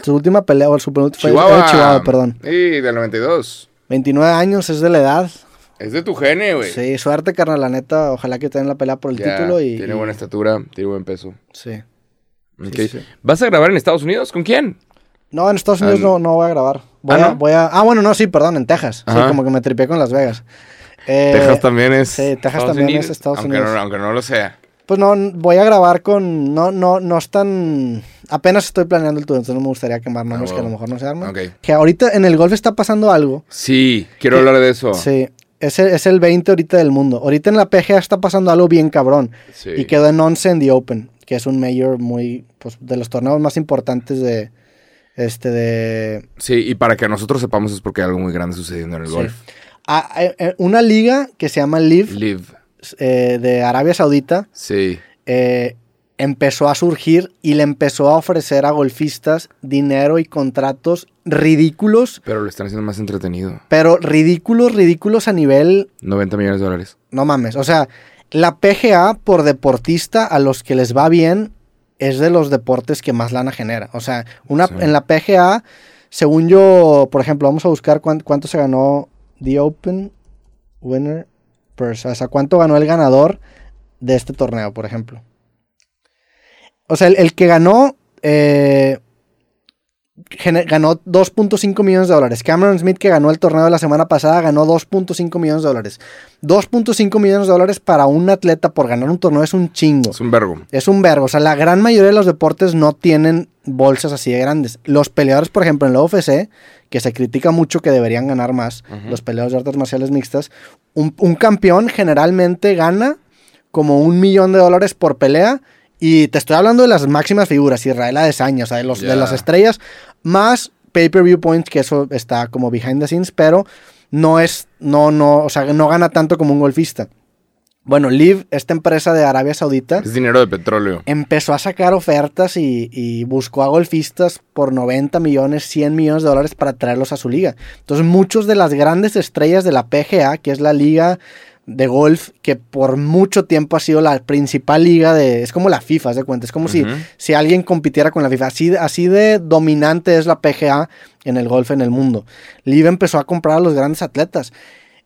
Su última pelea, o su penúltima fue Chihuahua. perdón. Sí, del 92. 29 años, es de la edad. Es de tu gene, güey. Sí, suerte, carnal, la neta. Ojalá que te den la pelea por el Ya, título y. Tiene buena estatura, tiene buen peso. Sí. Ok. Sí, sí. ¿Vas a grabar en Estados Unidos? ¿Con quién? No, en Estados Unidos Ah, no, no voy a grabar. Voy, ¿Ah, a, no? voy a. Ah, bueno, no, sí, perdón, en Texas. Sí, como que me tripié con Las Vegas. Eh, Texas también es. sí, Texas Estados también Unidos, es Estados aunque Unidos. No, aunque no lo sea. Pues no, voy a grabar con. No, no, no es tan. Apenas estoy planeando el tour, entonces no me gustaría quemar nombres Ah, que a lo mejor no se arman. Ok. Que ahorita en el golf está pasando algo. Sí, quiero hablar de eso. Sí. Es el, es el 20 ahorita del mundo. Ahorita en la PGA está pasando algo bien cabrón. Sí. Y quedó en 11 en The Open, que es un mayor muy. Pues de los torneos más importantes de. Este de. Sí, y para que nosotros sepamos es porque hay algo muy grande sucediendo en el Sí. golf. Ah, eh, eh, una liga que se llama LIV Live. eh, de Arabia Saudita Sí. eh, empezó a surgir y le empezó a ofrecer a golfistas dinero y contratos ridículos, Pero lo están haciendo más entretenido. pero ridículos, ridículos a nivel, 90 millones de dólares. no mames, o sea, la PGA por deportista a los que les va bien es de los deportes que más lana genera. O sea, una, Sí. en la PGA, según yo, por ejemplo, vamos a buscar cuán- cuánto se ganó The Open Winner Purse. O sea, cuánto ganó el ganador de este torneo, por ejemplo. O sea, el, el que ganó eh, ganó 2.5 millones de dólares. Cameron Smith, que ganó el torneo de la semana pasada, ganó 2.5 millones de dólares. 2.5 millones de dólares para un atleta por ganar un torneo es un chingo. Es un vergo. Es un vergo. O sea, la gran mayoría de los deportes no tienen bolsas así de grandes. Los peleadores, por ejemplo, en la UFC, que se critica mucho que deberían ganar más, los peleadores de artes marciales mixtas, un, un campeón generalmente gana como un millón de dólares por pelea. Y te estoy hablando de las máximas figuras, Israel Adesanya, o sea, de, los, de las estrellas, más pay-per-view points, que eso está como behind the scenes, pero no es, no, no, o sea, no gana tanto como un golfista. Bueno, Liv, esta empresa de Arabia Saudita, Es dinero de petróleo. empezó a sacar ofertas y, y buscó a golfistas por 90 millones, 100 millones de dólares para traerlos a su liga. Entonces, muchos de las grandes estrellas de la PGA, que es la liga de golf, que por mucho tiempo ha sido la principal liga de... Es como la FIFA, de cuenta. Es como si, si alguien compitiera con la FIFA. Así, de- así de dominante es la PGA en el golf en el mundo. Liv empezó a comprar a los grandes atletas.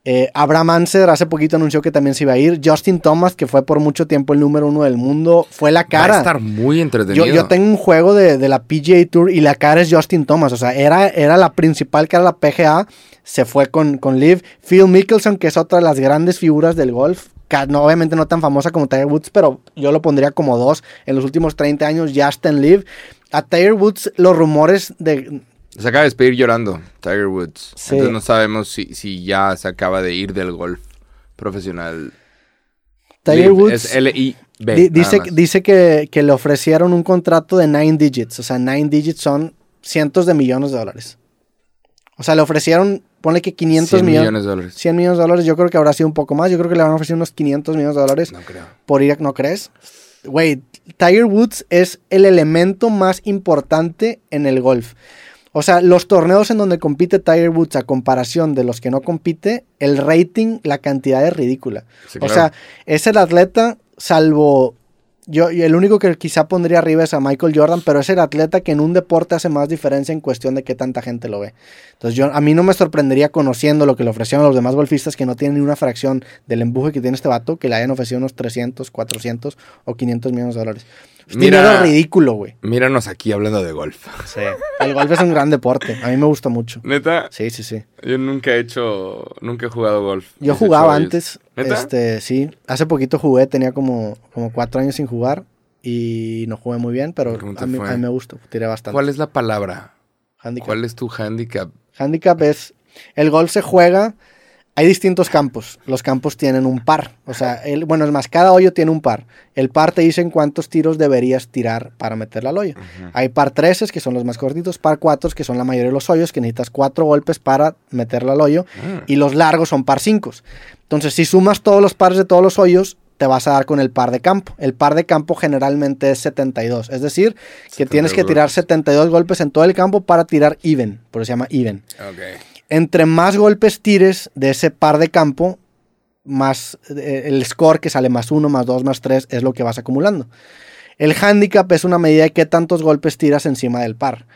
Eh, Abraham Anser hace poquito anunció que también se iba a ir. Justin Thomas, que fue por mucho tiempo el número uno del mundo, fue la cara. Va a estar muy entretenido. Yo, yo tengo un juego de, de la PGA Tour y la cara es Justin Thomas. O sea, era, era la principal que era la PGA. Se fue con, con Liv. Phil Mickelson, que es otra de las grandes figuras del golf. No, obviamente no tan famosa como Tiger Woods, pero yo lo pondría como dos. En los últimos 30 años en Liv. A Tiger Woods, los rumores de. Se acaba de despedir llorando, Tiger Woods. Sí. Entonces no sabemos si, si ya se acaba de ir del golf profesional. Tiger Woods. Es L-I-B. Dice dice que, que le ofrecieron un contrato de nine digits. O sea, nine digits son cientos de millones de dólares. O sea, le ofrecieron Ponle que 500 100 millones. millones de dólares. 100 millones de dólares, yo creo que habrá sido un poco más. Yo creo que le van a ofrecer unos 500 millones de dólares No creo. por ir, a- ¿no crees? Güey, Tiger Woods es el elemento más importante en el golf. O sea, los torneos en donde compite Tiger Woods a comparación de los que no compite, el rating, la cantidad es ridícula. Sí, O sea, es el atleta, salvo. Yo, y el único que quizá pondría arriba es a Michael Jordan, pero es el atleta que en un deporte hace más diferencia en cuestión de qué tanta gente lo ve. Entonces, yo, a mí no me sorprendería conociendo lo que le ofrecieron a los demás golfistas que no tienen ni una fracción del empuje que tiene este vato, que le hayan ofrecido unos 300, 400 o 500 millones de dólares. Es Mira- dinero ridículo, güey. Míranos aquí hablando de golf. Sí. El golf es un gran deporte. A mí me gusta mucho. Neta, Sí, sí, sí. yo nunca he hecho, nunca he jugado golf. Yo 18 jugaba antes, ¿Neta? este, sí, hace poquito jugué, tenía como, como cuatro años sin jugar y no jugué muy bien, pero ¿Cómo te a mí, fue? a mí me gustó, tiré bastante. ¿Cuál es la palabra? Handicap. ¿Cuál es tu handicap? Handicap es, el golf se juega, hay distintos campos, los campos tienen un par, o sea, el, bueno, es más, cada hoyo tiene un par, el par te dice en cuántos tiros deberías tirar para meterla al hoyo. Hay par 13 que son los más cortitos, par 4 que son la mayoría de los hoyos, que necesitas cuatro golpes para meterla al hoyo, Mm. y los largos son par 5. Entonces, si sumas todos los pares de todos los hoyos, te vas a dar con el par de campo. El par de campo generalmente es 72, es decir, que tienes que 72 tirar golpes. 72 golpes en todo el campo para tirar even, por eso se llama even. Ok. Entre más golpes tires de ese par de campo, más eh, el score que sale más 1, más 2, más 3 es lo que vas acumulando. El handicap es una medida de qué tantos golpes tiras encima del par.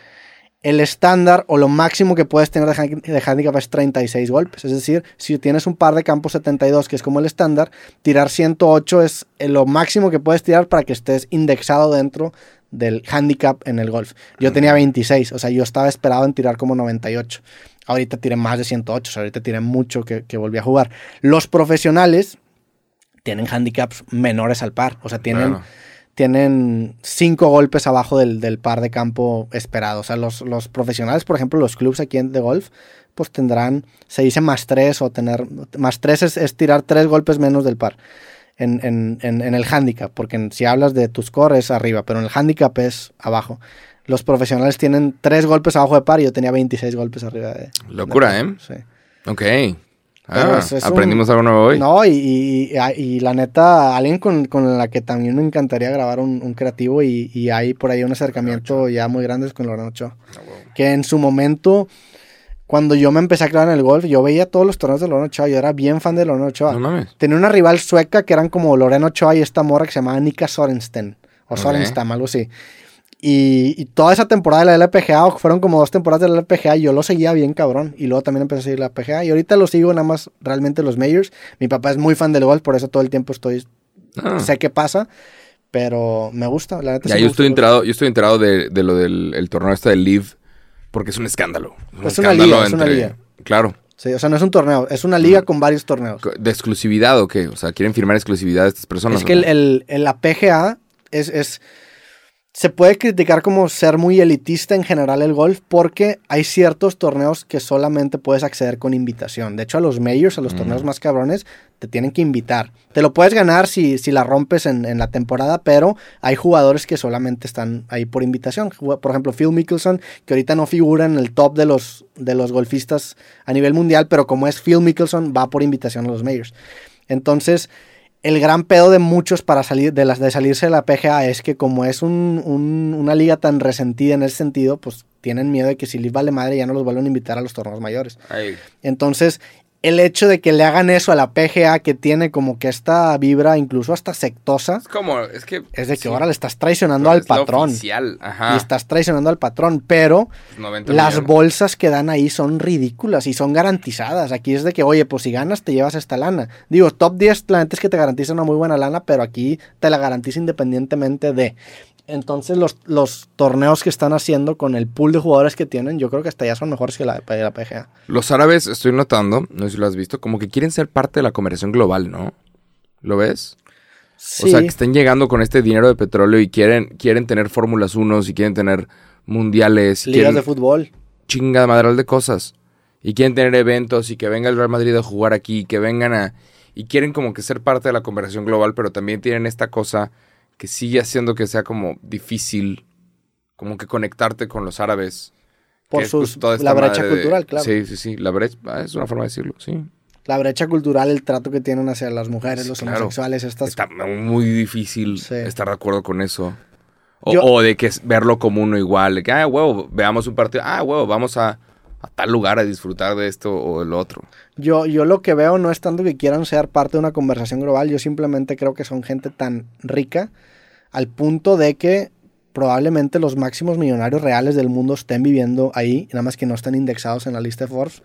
El estándar o lo máximo que puedes tener de, han- de handicap es 36 golpes. Es decir, si tienes un par de campo 72, que es como el estándar, tirar 108 es eh, lo máximo que puedes tirar para que estés indexado dentro del handicap en el golf. Yo tenía 26, o sea, yo estaba esperado en tirar como 98. Ahorita tiré más de 108, o sea, ahorita tiré mucho que, que volví a jugar. Los profesionales tienen handicaps menores al par, o sea, tienen tienen cinco golpes abajo del, del par de campo esperado. O sea, los, los profesionales, por ejemplo, los clubs aquí en- de golf, pues tendrán, se dice más tres o tener, más tres es, es tirar tres golpes menos del par en, en- en- en el handicap, porque si hablas de tu score es arriba, pero en el handicap es abajo. Los profesionales tienen tres golpes abajo de par y yo tenía 26 golpes arriba de... Locura, de- ¿eh? Sí. Ok. Ah, es- es un- aprendimos algo nuevo hoy. No, y, y- y- y la neta, alguien con, con la que también me encantaría grabar un, un creativo y, y hay por ahí un acercamiento ya muy grande es con Lorena Ochoa. Que en su momento, cuando yo me empecé a clavar en el golf, yo veía todos los torneos de Lorena Ochoa, yo era bien fan de Lorena Ochoa. No mames. Tenía una rival sueca que eran como Lorena Ochoa y esta morra que se llamaba Nika Sorensten, o Ok. Sorenstam, algo así. Y, y toda esa temporada de la LPGA, fueron como dos temporadas de la LPGA, yo lo seguía bien cabrón. Y luego también empecé a seguir la LPGA. Y ahorita lo sigo nada más realmente los majors. Mi papá es muy fan del golf, por eso todo el tiempo estoy. Ah. Sé qué pasa, pero me gusta. La neta Ya, sí yo estoy enterado, yo estoy enterado de, de lo del el torneo este del Live, porque es un escándalo. Un Es una escándalo liga, es una liga. Claro. Sí, o sea, no es un torneo, es una liga con varios torneos. ¿De exclusividad o qué? O sea, ¿quieren firmar exclusividad a estas personas? Es que el, el- el- la PGA es, es- Se puede criticar como ser muy elitista en general el golf porque hay ciertos torneos que solamente puedes acceder con invitación. De hecho, a los majors, a los Mm. torneos más cabrones, te tienen que invitar. Te lo puedes ganar si, si la rompes en, en la temporada, pero hay jugadores que solamente están ahí por invitación. Por ejemplo, Phil Mickelson, que ahorita no figura en el top de los, de los golfistas a nivel mundial, pero como es Phil Mickelson, va por invitación a los majors. Entonces, el gran pedo de muchos para salir de, las, de salirse de la PGA es que como es un- un- una liga tan resentida en ese sentido, pues tienen miedo de que si les vale madre ya no los vuelvan a invitar a los torneos mayores. Ay, Entonces, el hecho de que le hagan eso a la PGA, que tiene como que esta vibra incluso hasta sectosa, es como, es que... es de que sí, ahora le estás traicionando al es patrón. oficial, ajá. Y estás traicionando al patrón, pero 90 las millones. bolsas que dan ahí son ridículas y son garantizadas. Aquí es de que, oye, pues si ganas te llevas esta lana. Digo, top 10, la neta es que te garantiza una muy buena lana, pero aquí te la garantiza independientemente de. Entonces los, los torneos que están haciendo con el pool de jugadores que tienen, yo creo que hasta ya son mejores que la, de la PGA. Los árabes, estoy notando, no sé si lo has visto, como que quieren ser parte de la conversación global, ¿no? ¿Lo ves? Sí, O sea, que están llegando con este dinero de petróleo y quieren, quieren tener Fórmulas 1 y quieren tener mundiales. ligas quieren de fútbol. chinga madral de cosas. Y quieren tener eventos y que venga el Real Madrid a jugar aquí, que vengan a... Y quieren como que ser parte de la conversación global, pero también tienen esta cosa que sigue haciendo que sea como difícil, como que conectarte con los árabes, por es sus, toda esta la brecha de- cultural, claro. Sí, sí, sí. La brecha, ah, es una forma de decirlo, sí. La brecha cultural, el trato que tienen hacia las mujeres, Sí, los claro. homosexuales, estas... Está muy difícil Sí. estar de acuerdo con eso. O, Yo- o de que es verlo como uno igual. De que, ah, huevo, veamos un partido. Ah, huevo, vamos a, a tal lugar a disfrutar de esto o el otro. Yo, yo lo que veo no es tanto que quieran ser parte de una conversación global, yo simplemente creo que son gente tan rica al punto de que probablemente los máximos millonarios reales del mundo estén viviendo ahí, nada más que no están indexados en la lista de Forbes.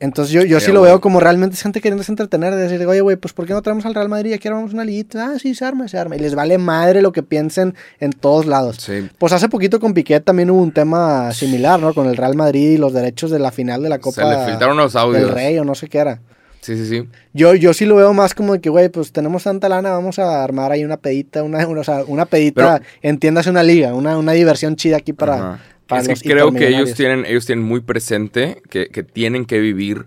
Entonces yo, yo sí lo veo como realmente es gente queriéndose entretener, de decir, oye, güey, pues ¿por qué no traemos al Real Madrid? Aquí armamos una liguita. Ah, sí, se arma, se arma. Y les vale madre lo que piensen en todos lados. Sí. Pues hace poquito con Piquet también hubo un tema similar, ¿no? Con el Real Madrid y los derechos de la final de la Copa Se le filtraron los audios. del Rey o no sé qué era. Sí, sí, sí. Yo, yo sí lo veo más como de que, güey, pues tenemos tanta lana, vamos a armar ahí una pedita, una, una, o sea, una pedita, entiéndase una liga, una, una diversión chida aquí para, Ajá. Para es que creo que ellos tienen, ellos tienen muy presente que, que tienen que vivir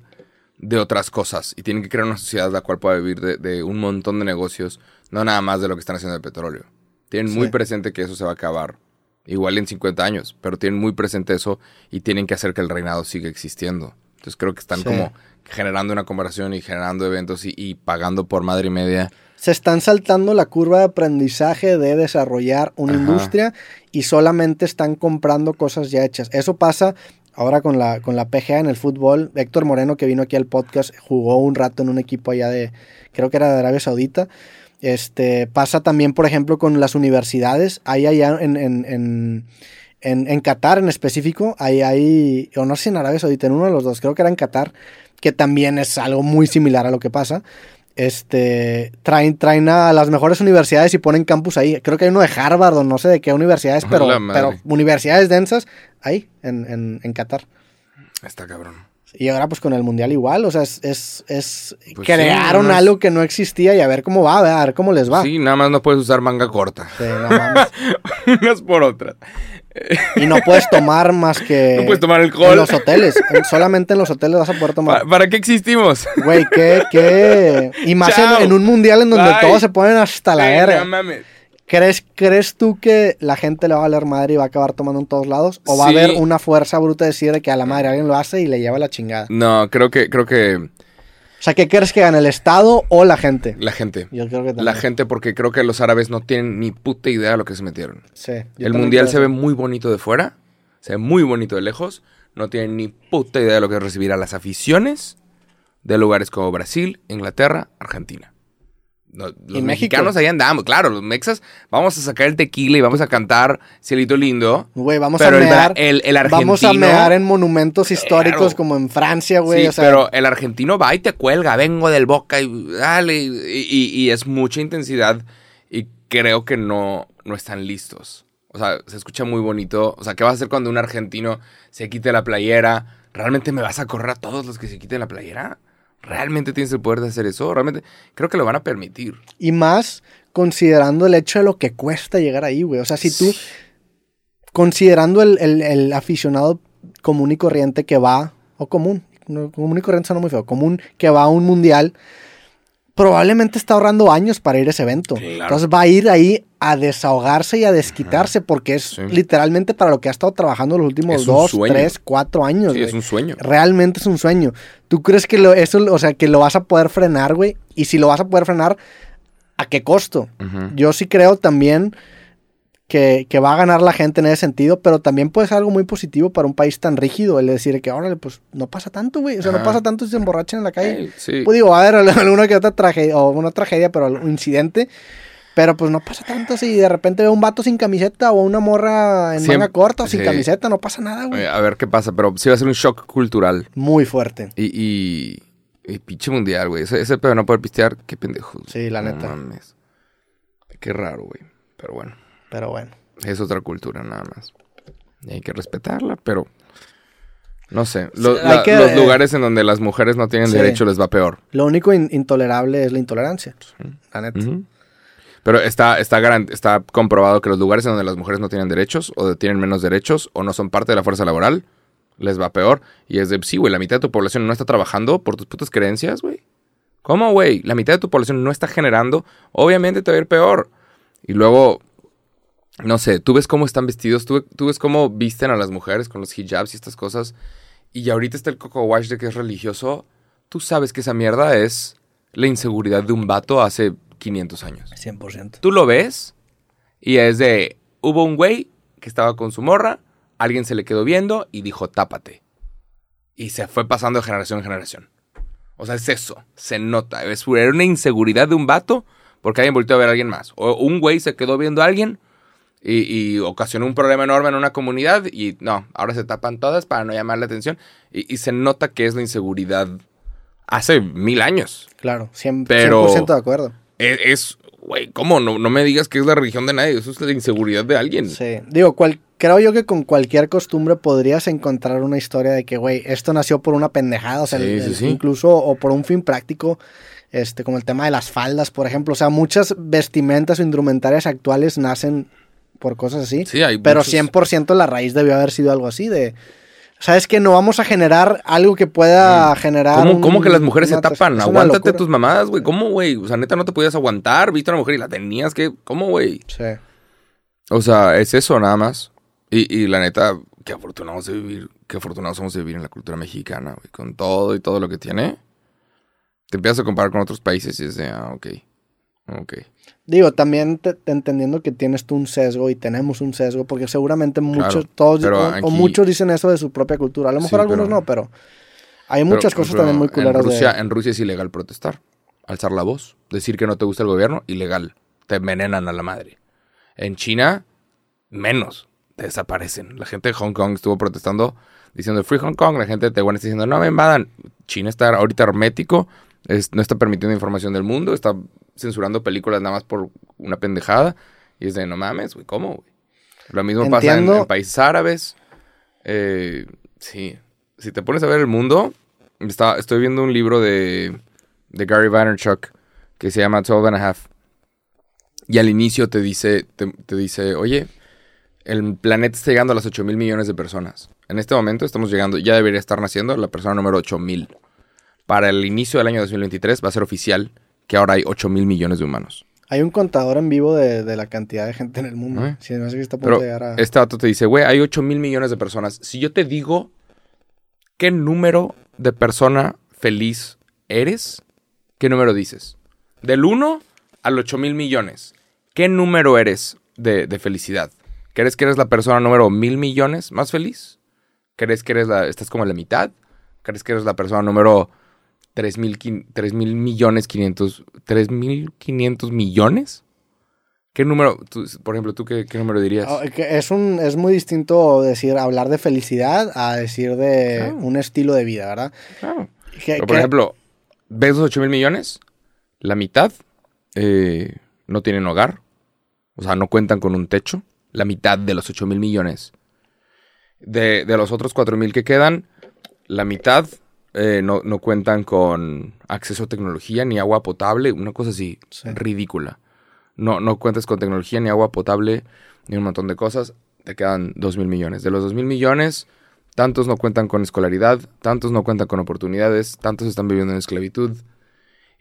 de otras cosas y tienen que crear una sociedad la cual pueda vivir de, de un montón de negocios, no nada más de lo que están haciendo de petróleo. Tienen muy presente que eso se va a acabar, igual en 50 años, pero tienen muy presente eso y tienen que hacer que el reinado siga existiendo. Entonces creo que están Sí. como generando una conversación y generando eventos y, y pagando por madre y media. Se están saltando la curva de aprendizaje de desarrollar una Ajá. industria y solamente están comprando cosas ya hechas. Eso pasa ahora con la, con la PGA en el fútbol. Héctor Moreno, que vino aquí al podcast, jugó un rato en un equipo allá de, creo que era de Arabia Saudita. Este, pasa también, por ejemplo, con las universidades. Hay allá en, en, en, en, en Qatar en específico, hay, hay, o no sé si en Arabia Saudita, en uno de los dos, creo que era en Qatar, que también es algo muy similar a lo que pasa. Este, traen, traen a las mejores universidades y ponen campus ahí. Creo que hay uno de Harvard o no sé de qué universidades, pero, pero universidades densas ahí, en, en, en Qatar. Está cabrón. Y ahora pues con el mundial igual, o sea, es, es, es Pues sí, crearon no algo que no existía y a ver cómo va, a ver cómo les va. Sí, nada más no puedes usar manga corta. Sí, no. Unas por otras. Y no puedes tomar más que No puedes tomar en alcohol. los hoteles. En- solamente en los hoteles vas a poder tomar. ¿Para, para qué existimos? Güey, qué, qué. Y más en, en un mundial en donde Bye. todos se ponen hasta la verga. ¿Crees, ¿Crees tú que la gente le va a valer madre y va a acabar tomando en todos lados? ¿O va Sí. a haber una fuerza bruta de decir de que a la madre alguien lo hace y le lleva la chingada? No, creo que, creo que O sea, ¿qué crees que gane el Estado o la gente? la gente. Yo creo que también. La gente, porque creo que los árabes no tienen ni puta idea de lo que se metieron. Sí. el mundial se ve muy bonito de fuera, se ve muy bonito de lejos. No tienen ni puta idea de lo que es recibir a las aficiones de lugares como Brasil, Inglaterra, Argentina. No, los mexicanos ahí andamos, claro, los mexas vamos a sacar el tequila y vamos a cantar Cielito Lindo. Güey, vamos pero a mear. el, el argentino. Vamos a mear en monumentos históricos Claro. como en Francia, güey. sí, o sea, pero el argentino va y te cuelga, vengo del Boca y dale, y, y- y es mucha intensidad y creo que no, no están listos. O sea, se escucha muy bonito. O sea, ¿qué vas a hacer cuando un argentino se quite la playera? ¿Realmente me vas a correr a todos los que se quiten la playera? ¿Realmente tienes el poder de hacer eso? Realmente creo que lo van a permitir. Y más considerando el hecho de lo que cuesta llegar ahí, güey. O sea, si tú, considerando el, el- el aficionado común y corriente que va, o común, no, común y corriente suena muy feo, común que va a un mundial, probablemente está ahorrando años para ir a ese evento. Claro. Entonces va a ir ahí a desahogarse y a desquitarse porque es Sí. literalmente para lo que ha estado trabajando los últimos dos, sueño. tres, cuatro años. Sí, es un sueño. Realmente es un sueño. ¿Tú crees que lo, eso, o sea, que lo vas a poder frenar, güey? Y si lo vas a poder frenar, ¿a qué costo? Yo sí creo también que, que va a ganar la gente en ese sentido, pero también puede ser algo muy positivo para un país tan rígido, el decir que, órale, pues no pasa tanto, güey. O sea, no pasa tanto si se emborrachan en la calle. Sí. Pues digo, a haber alguna que otra tragedia, o una tragedia, pero un incidente. Pero pues no pasa tanto si de repente veo un vato sin camiseta o una morra en Siempre- manga corta o sin sí. camiseta, no pasa nada, güey. A ver qué pasa, pero sí va a ser un shock cultural. Muy fuerte. Y, y, y pinche mundial, güey. Ese, ese pedo no poder pistear, qué pendejo. Sí, la No neta. mames. Qué raro, güey. Pero bueno, Pero bueno. es otra cultura nada más. Y hay que respetarla, pero... No sé. Lo- Sí, la- hay que- los lugares en donde las mujeres no tienen Sí. derecho les va peor. Lo único in- intolerable es la intolerancia. La neta. Pero está, está, está comprobado que los lugares en donde las mujeres no tienen derechos, o tienen menos derechos, o no son parte de la fuerza laboral, les va peor. Y es de, sí, güey, la mitad de tu población no está trabajando por tus putas creencias, güey. ¿Cómo, güey? La mitad de tu población no está generando, obviamente te va a ir peor. Y luego, no sé, tú ves cómo están vestidos, tú, tú ves cómo visten a las mujeres con los hijabs y estas cosas, y ahorita está el coco wash de que es religioso, tú sabes que esa mierda es la inseguridad de un vato hace 500 años. 100%. Tú lo ves y es de, hubo un güey que estaba con su morra, alguien se le quedó viendo y dijo, tápate. Y se fue pasando de generación en generación. O sea, es eso, se nota. Es era una inseguridad de un vato porque alguien volteó a ver a alguien más. O un güey se quedó viendo a alguien y, y ocasionó un problema enorme en una comunidad y no, ahora se tapan todas para no llamar la atención. Y, y se nota que es la inseguridad hace mil años. Claro, 100%, Pero- 100% de acuerdo. Es, es- güey, ¿cómo? No, no me digas que es la religión de nadie, eso es la inseguridad de alguien. Sí. Digo, cual- creo yo que con cualquier costumbre podrías encontrar una historia de que, güey, esto nació por una pendejada, o sea, Sí, el- sí, el- sí. incluso o por un fin práctico, este, como el tema de las faldas, por ejemplo. O sea, muchas vestimentas o indumentarias actuales nacen por cosas así. Sí, hay pero muchos- 100% la raíz debió haber sido algo así de... ¿Sabes que No vamos a generar algo que pueda generar... ¿Cómo, un- cómo que las mujeres se tapan? Aguántate tus mamadas, güey. ¿Cómo, güey? O sea, neta, no te podías aguantar. Viste a una mujer y la tenías que. ¿Cómo, güey? Sí. O sea, es eso nada más. Y, y la neta, qué afortunados de vivir. Qué afortunados somos de vivir en la cultura mexicana, güey. Con todo y todo lo que tiene. Te empiezas a comparar con otros países y es de, ah, ok. Ok. Digo, también te- te entendiendo que tienes tú un sesgo y tenemos un sesgo, porque seguramente muchos, Claro, todos, o, muchos dicen eso de su propia cultura. A lo mejor Sí, algunos pero- no, pero hay muchas Pero, cosas pero también muy culeras en Rusia, de... en Rusia es ilegal protestar. Alzar la voz. Decir que no te gusta el gobierno, ilegal. Te envenenan a la madre. En China, menos. Te desaparecen. La gente de Hong Kong estuvo protestando diciendo Free Hong Kong. La gente de Taiwán está diciendo no me invadan. China está ahorita hermético. es- no está permitiendo información del mundo. Está censurando películas nada más por una pendejada. Y es de no mames, güey, ¿cómo, güey? Lo mismo pasa en, países árabes. Eh, sí. Si te pones a ver el mundo, está- estoy viendo un libro de, de Gary Vaynerchuk que se llama 12 and a Half. Y al inicio te dice, te, te dice, oye, el planeta está llegando a las 8 mil millones de personas. En este momento estamos llegando, ya debería estar naciendo la persona número 8 mil. Para el inicio del año 2023 va a ser oficial que ahora hay 8 mil millones de humanos. Hay un contador en vivo de, de la cantidad de gente en el mundo. ¿Eh? Si no sé está a punto Pero de llegar a... este dato te dice, güey, hay 8 mil millones de personas. Si yo te digo qué número de persona feliz eres, ¿qué número dices? Del 1 al 8 mil millones. ¿Qué número eres de, de felicidad? ¿Crees que eres la persona número mil millones más feliz? ¿Crees que eres la, estás como en la mitad? ¿Crees que eres la persona número 3 mil, millones 500, 3 mil 500 millones? ¿Qué número, tú- por ejemplo, tú qué, qué número dirías? Ah, Es, un, es muy distinto decir, hablar de felicidad a decir de Claro. un estilo de vida, ¿verdad? Claro. Pero, por ejemplo, ¿ves los 8 mil millones? La mitad eh, no tienen hogar. O sea, no cuentan con un techo. La mitad de los 8 mil millones. De, de los otros 4 mil que quedan, la mitad eh, no, no cuentan con acceso a tecnología ni agua potable. Una cosa así Sí. ridícula. No, no cuentas con tecnología ni agua potable ni un montón de cosas. Te quedan 2 mil millones. De los 2 mil millones, tantos no cuentan con escolaridad, tantos no cuentan con oportunidades, tantos están viviendo en esclavitud.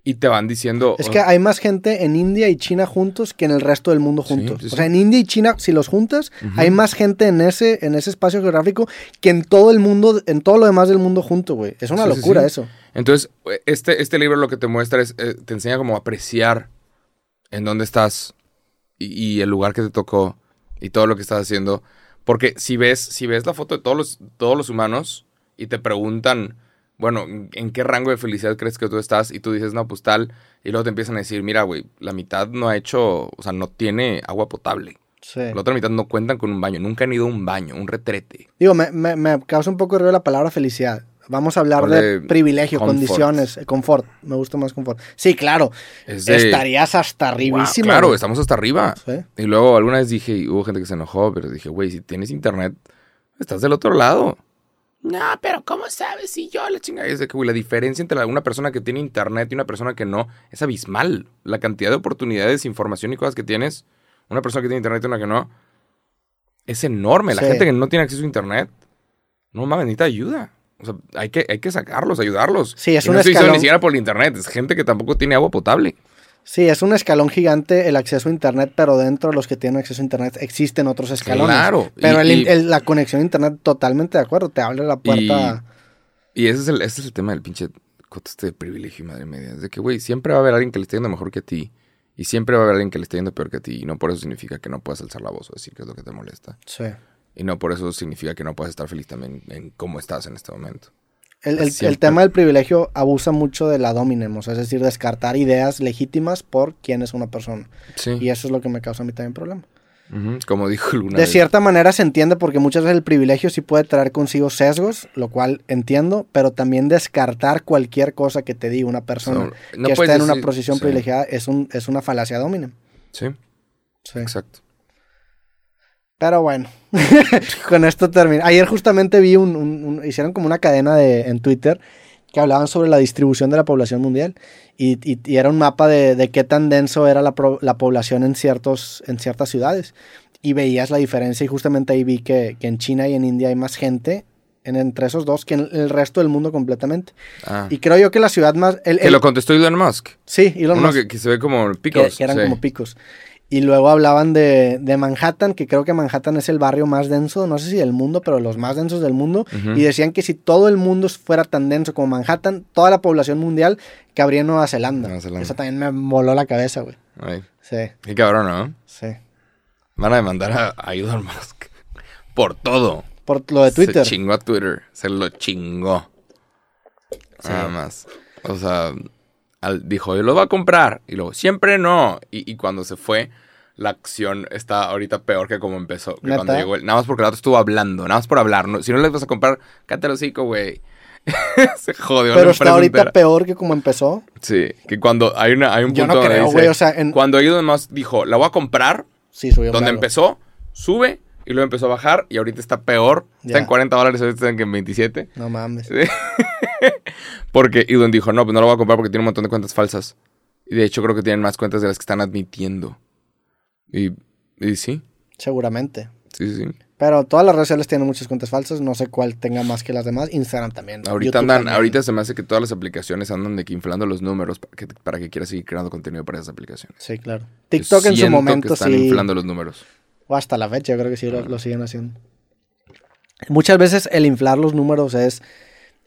Y te van diciendo... Es que hay más gente en India y China juntos que en el resto del mundo Sí, juntos. sí, O sea, en India y China, si los juntas, hay más gente en ese, en ese espacio geográfico que en todo el mundo, en todo lo demás del mundo junto, güey. Es una locura eso. Entonces, este, este libro lo que te muestra es, eh, te enseña como a apreciar en dónde estás y, y el lugar que te tocó y todo lo que estás haciendo. Porque si ves, si ves la foto de todos los, todos los humanos y te preguntan, bueno, ¿en qué rango de felicidad crees que tú estás? Y tú dices, no, pues tal. Y luego te empiezan a decir, mira, güey, la mitad no ha hecho, o sea, no tiene agua potable. Sí. La otra mitad no cuentan con un baño, nunca han ido a un baño, un retrete. Digo, me, me, me causa un poco de ruido la palabra felicidad. Vamos a hablar Ponle de privilegio, condiciones, eh, confort. Me gusta más confort. Sí, claro. Es de- Estarías hasta Wow, arribísima. claro, güey. estamos hasta arriba. Sí. Y luego alguna vez dije, y hubo gente que se enojó, pero dije, güey, si tienes internet, estás del otro lado. No, pero ¿cómo sabes si yo la chingada? Es de que, güey, la diferencia entre una persona que tiene internet y una persona que no es abismal. La cantidad de oportunidades, información y cosas que tienes, una persona que tiene internet y una que no, es enorme. La Sí. gente que no tiene acceso a internet, no mames, necesita ayuda. O sea, hay que, hay que sacarlos, ayudarlos. Sí, es Y un no estoy diciendo escalón. ni siquiera por el internet, es gente que tampoco tiene agua potable. Sí, es un escalón gigante el acceso a Internet, pero dentro de los que tienen acceso a Internet existen otros escalones. Claro. Pero y, el- y- el- la conexión a Internet, totalmente de acuerdo, te abre la puerta. y ese es, el, ese es el tema del pinche este de privilegio madre media. Es de que, güey, siempre va a haber alguien que le esté yendo mejor que a ti. Y siempre va a haber alguien que le esté yendo peor que a ti. Y no por eso significa que no puedas alzar la voz o decir qué es lo que te molesta. Sí. Y no por eso significa que no puedas estar feliz también en cómo estás en este momento. El, el- tema del privilegio abusa mucho de la dominem, o sea, es decir, descartar ideas legítimas por quién es una persona. Sí. Y eso es lo que me causa a mí también problema. Como dijo Luna. De vez. cierta manera se entiende porque muchas veces el privilegio sí puede traer consigo sesgos, lo cual entiendo, pero también descartar cualquier cosa que te diga una persona no que esté en una decir- posición sí. privilegiada es, un, es una falacia dominem. Sí, Sí. exacto. Pero bueno, con esto termino. Ayer justamente vi un, un- un- hicieron como una cadena de, en Twitter que hablaban sobre la distribución de la población mundial y, y- y era un mapa de, de qué tan denso era la, pro- la población en, ciertos, en ciertas ciudades. Y veías la diferencia y justamente ahí vi que, que en China y en India hay más gente en, entre esos dos que en el resto del mundo completamente. Ah. Y creo yo que la ciudad más... El, que el- lo contestó Elon Musk. sí, Elon Uno Musk. que, que se ve como que, picos. que eran sí. como picos. Y luego hablaban de, de Manhattan, que creo que Manhattan es el barrio más denso, no sé si del mundo, pero los más densos del mundo. Y decían que si todo el mundo fuera tan denso como Manhattan, toda la población mundial cabría en Nueva Zelanda. Nueva Zelanda. Eso también me voló la cabeza, güey. Ay, Sí, qué cabrón, ¿no? sí. Van a demandar a, a Elon Musk por todo. Por lo de Twitter. Se chingó a Twitter. Se lo chingó. Sí. Nada más. O sea, al- dijo, yo lo voy a comprar. Y luego, siempre no. Y, y cuando se fue, la acción está ahorita peor que como empezó. Cuando llegó. Nada más porque el otro estuvo hablando. Nada más por hablar. No- si no les vas a comprar, el hocico, güey. se jodió. pero está ahorita entera. peor que como empezó. Sí, que cuando hay, una, hay un Yo punto no donde creo, dice, güey, o sea, en- cuando Elon Musk dijo, la voy a comprar, Sí, subió. donde empezó, sube y luego empezó a bajar y ahorita está peor. Está en 40 dólares, ahorita está en 27. No mames. Porque Elon dijo, no, pues no lo voy a comprar porque tiene un montón de cuentas falsas. Y de hecho creo que tienen más cuentas de las que están admitiendo. Y, y sí, Seguramente. sí, sí. sí. Pero todas las redes sociales tienen muchas cuentas falsas. No sé cuál tenga más que las demás. Instagram también. Ahorita YouTube andan, también. ahorita se me hace que todas las aplicaciones andan de que inflando los números para que, para que quieras seguir creando contenido para esas aplicaciones. Sí, claro. TikTok Yo en su momento que están sí. inflando los números. O hasta la fecha, yo creo que sí lo, lo siguen haciendo. Muchas veces el inflar los números es,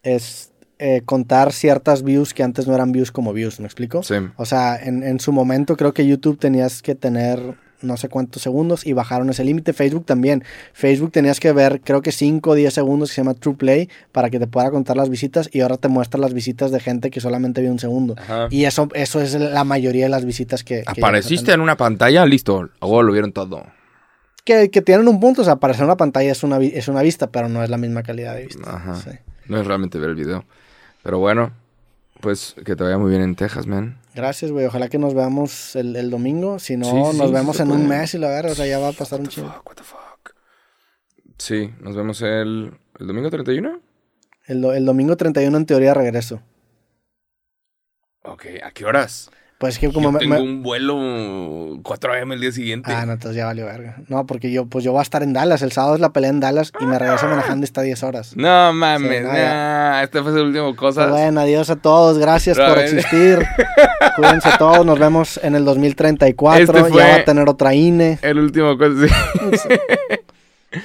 es eh, contar ciertas views que antes no eran views como views, ¿me explico? Sí. O sea, en, en su momento creo que YouTube tenías que tener no sé cuántos segundos y bajaron ese límite. Facebook también. Facebook tenías que ver creo que 5 o 10 segundos que se llama True Play para que te pueda contar las visitas y ahora te muestra las visitas de gente que solamente vio un segundo. Ajá. Y eso, eso es la mayoría de las visitas que... que Apareciste en una pantalla, listo. Luego lo vieron todo. Que, que tienen un punto, o sea, aparecer en una pantalla es una, es una vista, pero no es la misma calidad de vista. Ajá. Sí. No es realmente ver el video. Pero bueno, pues que te vaya muy bien en Texas, man. Gracias, güey. Ojalá que nos veamos el, el domingo. Si no, Sí, nos sí vemos en un mes y la verdad, o sea, ya va a pasar un What the chingo. fuck, what the fuck. Sí, nos vemos el, el domingo 31. El, el domingo 31 en teoría regreso. Ok, ¿a qué horas? Pues es que como Yo me, tengo me- un vuelo 4 a.m. el día siguiente. Ah, no, entonces ya valió verga. No, porque yo, pues yo voy a estar en Dallas. El sábado es la pelea en Dallas y me regreso manejando hasta 10 horas. No mames, Sí, no, nah, este fue el último Pues cosas. bueno, adiós a todos. Gracias A por existir. Cuídense todos. Nos vemos en el 2034. Este fue- Ya va a tener otra INE. El último cosas. sí.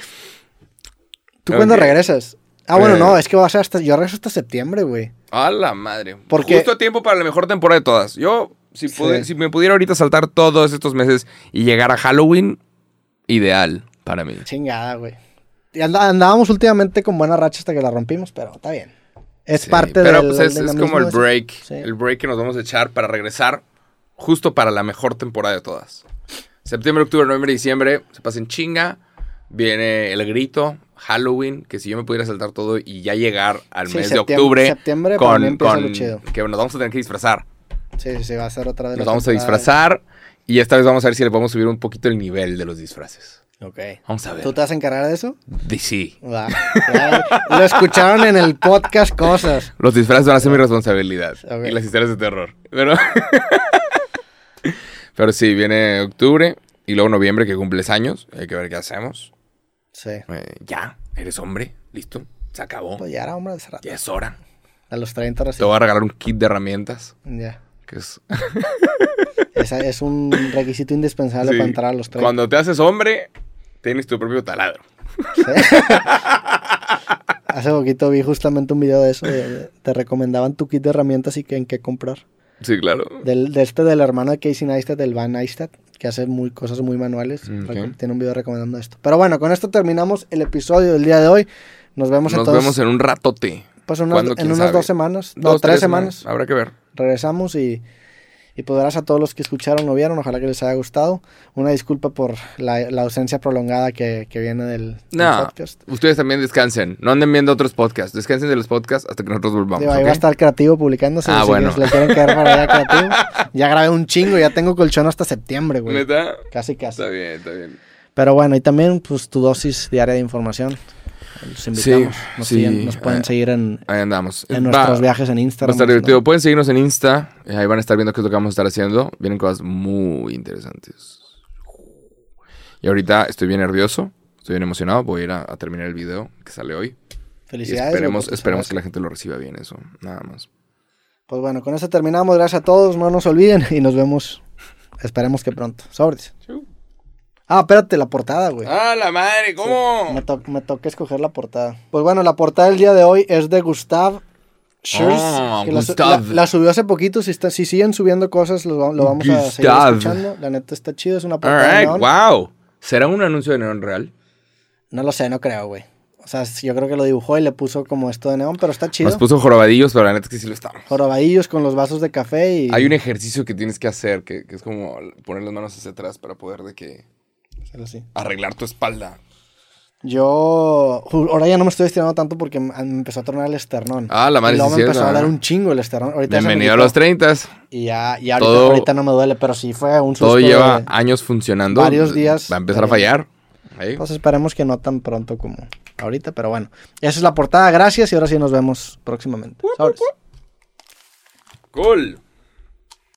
¿Tú cuándo regresas? Ah, bueno, Eh. no, es que va a ser hasta. Yo regreso hasta septiembre, güey. A la madre. Porque- Justo a tiempo para la mejor temporada de todas. Yo, si, Sí. pude- si me pudiera ahorita saltar todos estos meses y llegar a Halloween, ideal para mí. Chingada, güey. Andábamos últimamente con buena racha hasta que la rompimos, pero está bien. Es Sí, parte Pero del pues es, es dinamismo como el break. Sí. El break que nos vamos a echar para regresar justo para la mejor temporada de todas. Septiembre, octubre, noviembre, diciembre se pasen chinga. Viene el grito, Halloween, que si yo me pudiera saltar todo y ya llegar al Sí, mes de octubre septiembre con, empieza con lo chido. que nos vamos a tener que disfrazar. Sí, sí, sí, va a ser otra de Nos vamos a disfrazar y esta vez vamos a ver si le podemos subir un poquito el nivel de los disfraces. Ok. Vamos a ver. ¿Tú te vas a encargar de eso? De sí. Lo escucharon en el podcast cosas. Los disfraces van a ser mi responsabilidad. Ok. Y las historias de terror. Pero, Pero sí, viene octubre y luego noviembre que cumples años. Hay que ver qué hacemos. Sí. Eh, ya, eres hombre. Listo. Se acabó. Pues ya era hombre de rato. Ya es hora. A los 30 Te recién. voy a regalar un kit de herramientas Ya. Que es, Esa es un requisito indispensable Sí. para entrar a los 30. Cuando te haces hombre, tienes tu propio taladro. Hace poquito vi justamente un video de eso. de- te recomendaban tu kit de herramientas y que, en qué comprar. Sí, claro. Del, de este del hermano de Casey Neistat, del Van Neistat, que hace muy, cosas muy manuales. Ok. Reco- Tiene un video recomendando esto. Pero bueno, con esto terminamos el episodio del día de hoy. Nos vemos Nos entonces vemos en un ratote. pues, en ¿Quién unas sabe? dos semanas. No, Dos, tres semanas. Habrá que ver. Regresamos y, y pues gracias a todos los que escucharon o vieron, ojalá que les haya gustado. Una disculpa por la, la ausencia prolongada que, que viene del, del No, podcast. ustedes también descansen. No anden viendo otros podcasts. Descansen de los podcasts hasta que nosotros volvamos. Digo, ahí ¿ok? va a estar creativo publicándose. Ah, si bueno. le quieren caer para allá creativo. Ya grabé un chingo, ya tengo colchón hasta septiembre, güey. ¿Neta? Casi, casi. Está bien, está bien. Pero bueno, y también pues tu dosis diaria de información. Los invitamos. Sí, nos, sí, siguen- nos pueden eh, seguir en, Ahí andamos. en Va- nuestros viajes en Va a Instagram. estar divertido. Pueden seguirnos en Insta. eh, Ahí van a estar viendo qué es lo que vamos a estar haciendo. Vienen cosas muy interesantes. Y ahorita estoy bien nervioso. Estoy bien emocionado. Voy a ir a, a terminar el video que sale hoy. Y Felicidades. esperemos, esperemos que la gente lo reciba bien eso. Nada más. Pues bueno, con eso terminamos. Gracias a todos. No nos olviden y nos vemos. Esperemos que pronto. Sobres. Ah, espérate, la portada, güey. ¡Ah, la madre! ¿Cómo? Me, to- me toca escoger la portada. Pues bueno, la portada del día de hoy es de Gustav Schurz. Ah, que Gustav. la- la subió hace poquito. Si, está, si siguen subiendo cosas, lo, lo vamos a seguir escuchando. La neta está chido. Es una portada de Alright, neón. wow. ¿Será un anuncio de neón real? No lo sé, no creo, güey. O sea, yo creo que lo dibujó y le puso como esto de neón, pero está chido. Nos puso jorobadillos, pero la neta es que sí lo estamos. Jorobadillos con los vasos de café y... Hay un ejercicio que tienes que hacer, que, que es como poner las manos hacia atrás para poder de que Arreglar tu espalda. Yo... Ahora ya no me estoy estirando tanto porque me empezó a tornar el esternón. Ah, la madre Y luego me empezó a dar un chingo el esternón. Ahorita Bienvenido a los 30. Y ya, y ahorita, Todo- ahorita no me duele, pero sí fue un susto. Todo lleva años funcionando. varios días. Va a empezar a fallar. Ahí. Pues esperemos que no tan pronto como ahorita, pero bueno. Esa es la portada, gracias y ahora sí nos vemos próximamente. Cool.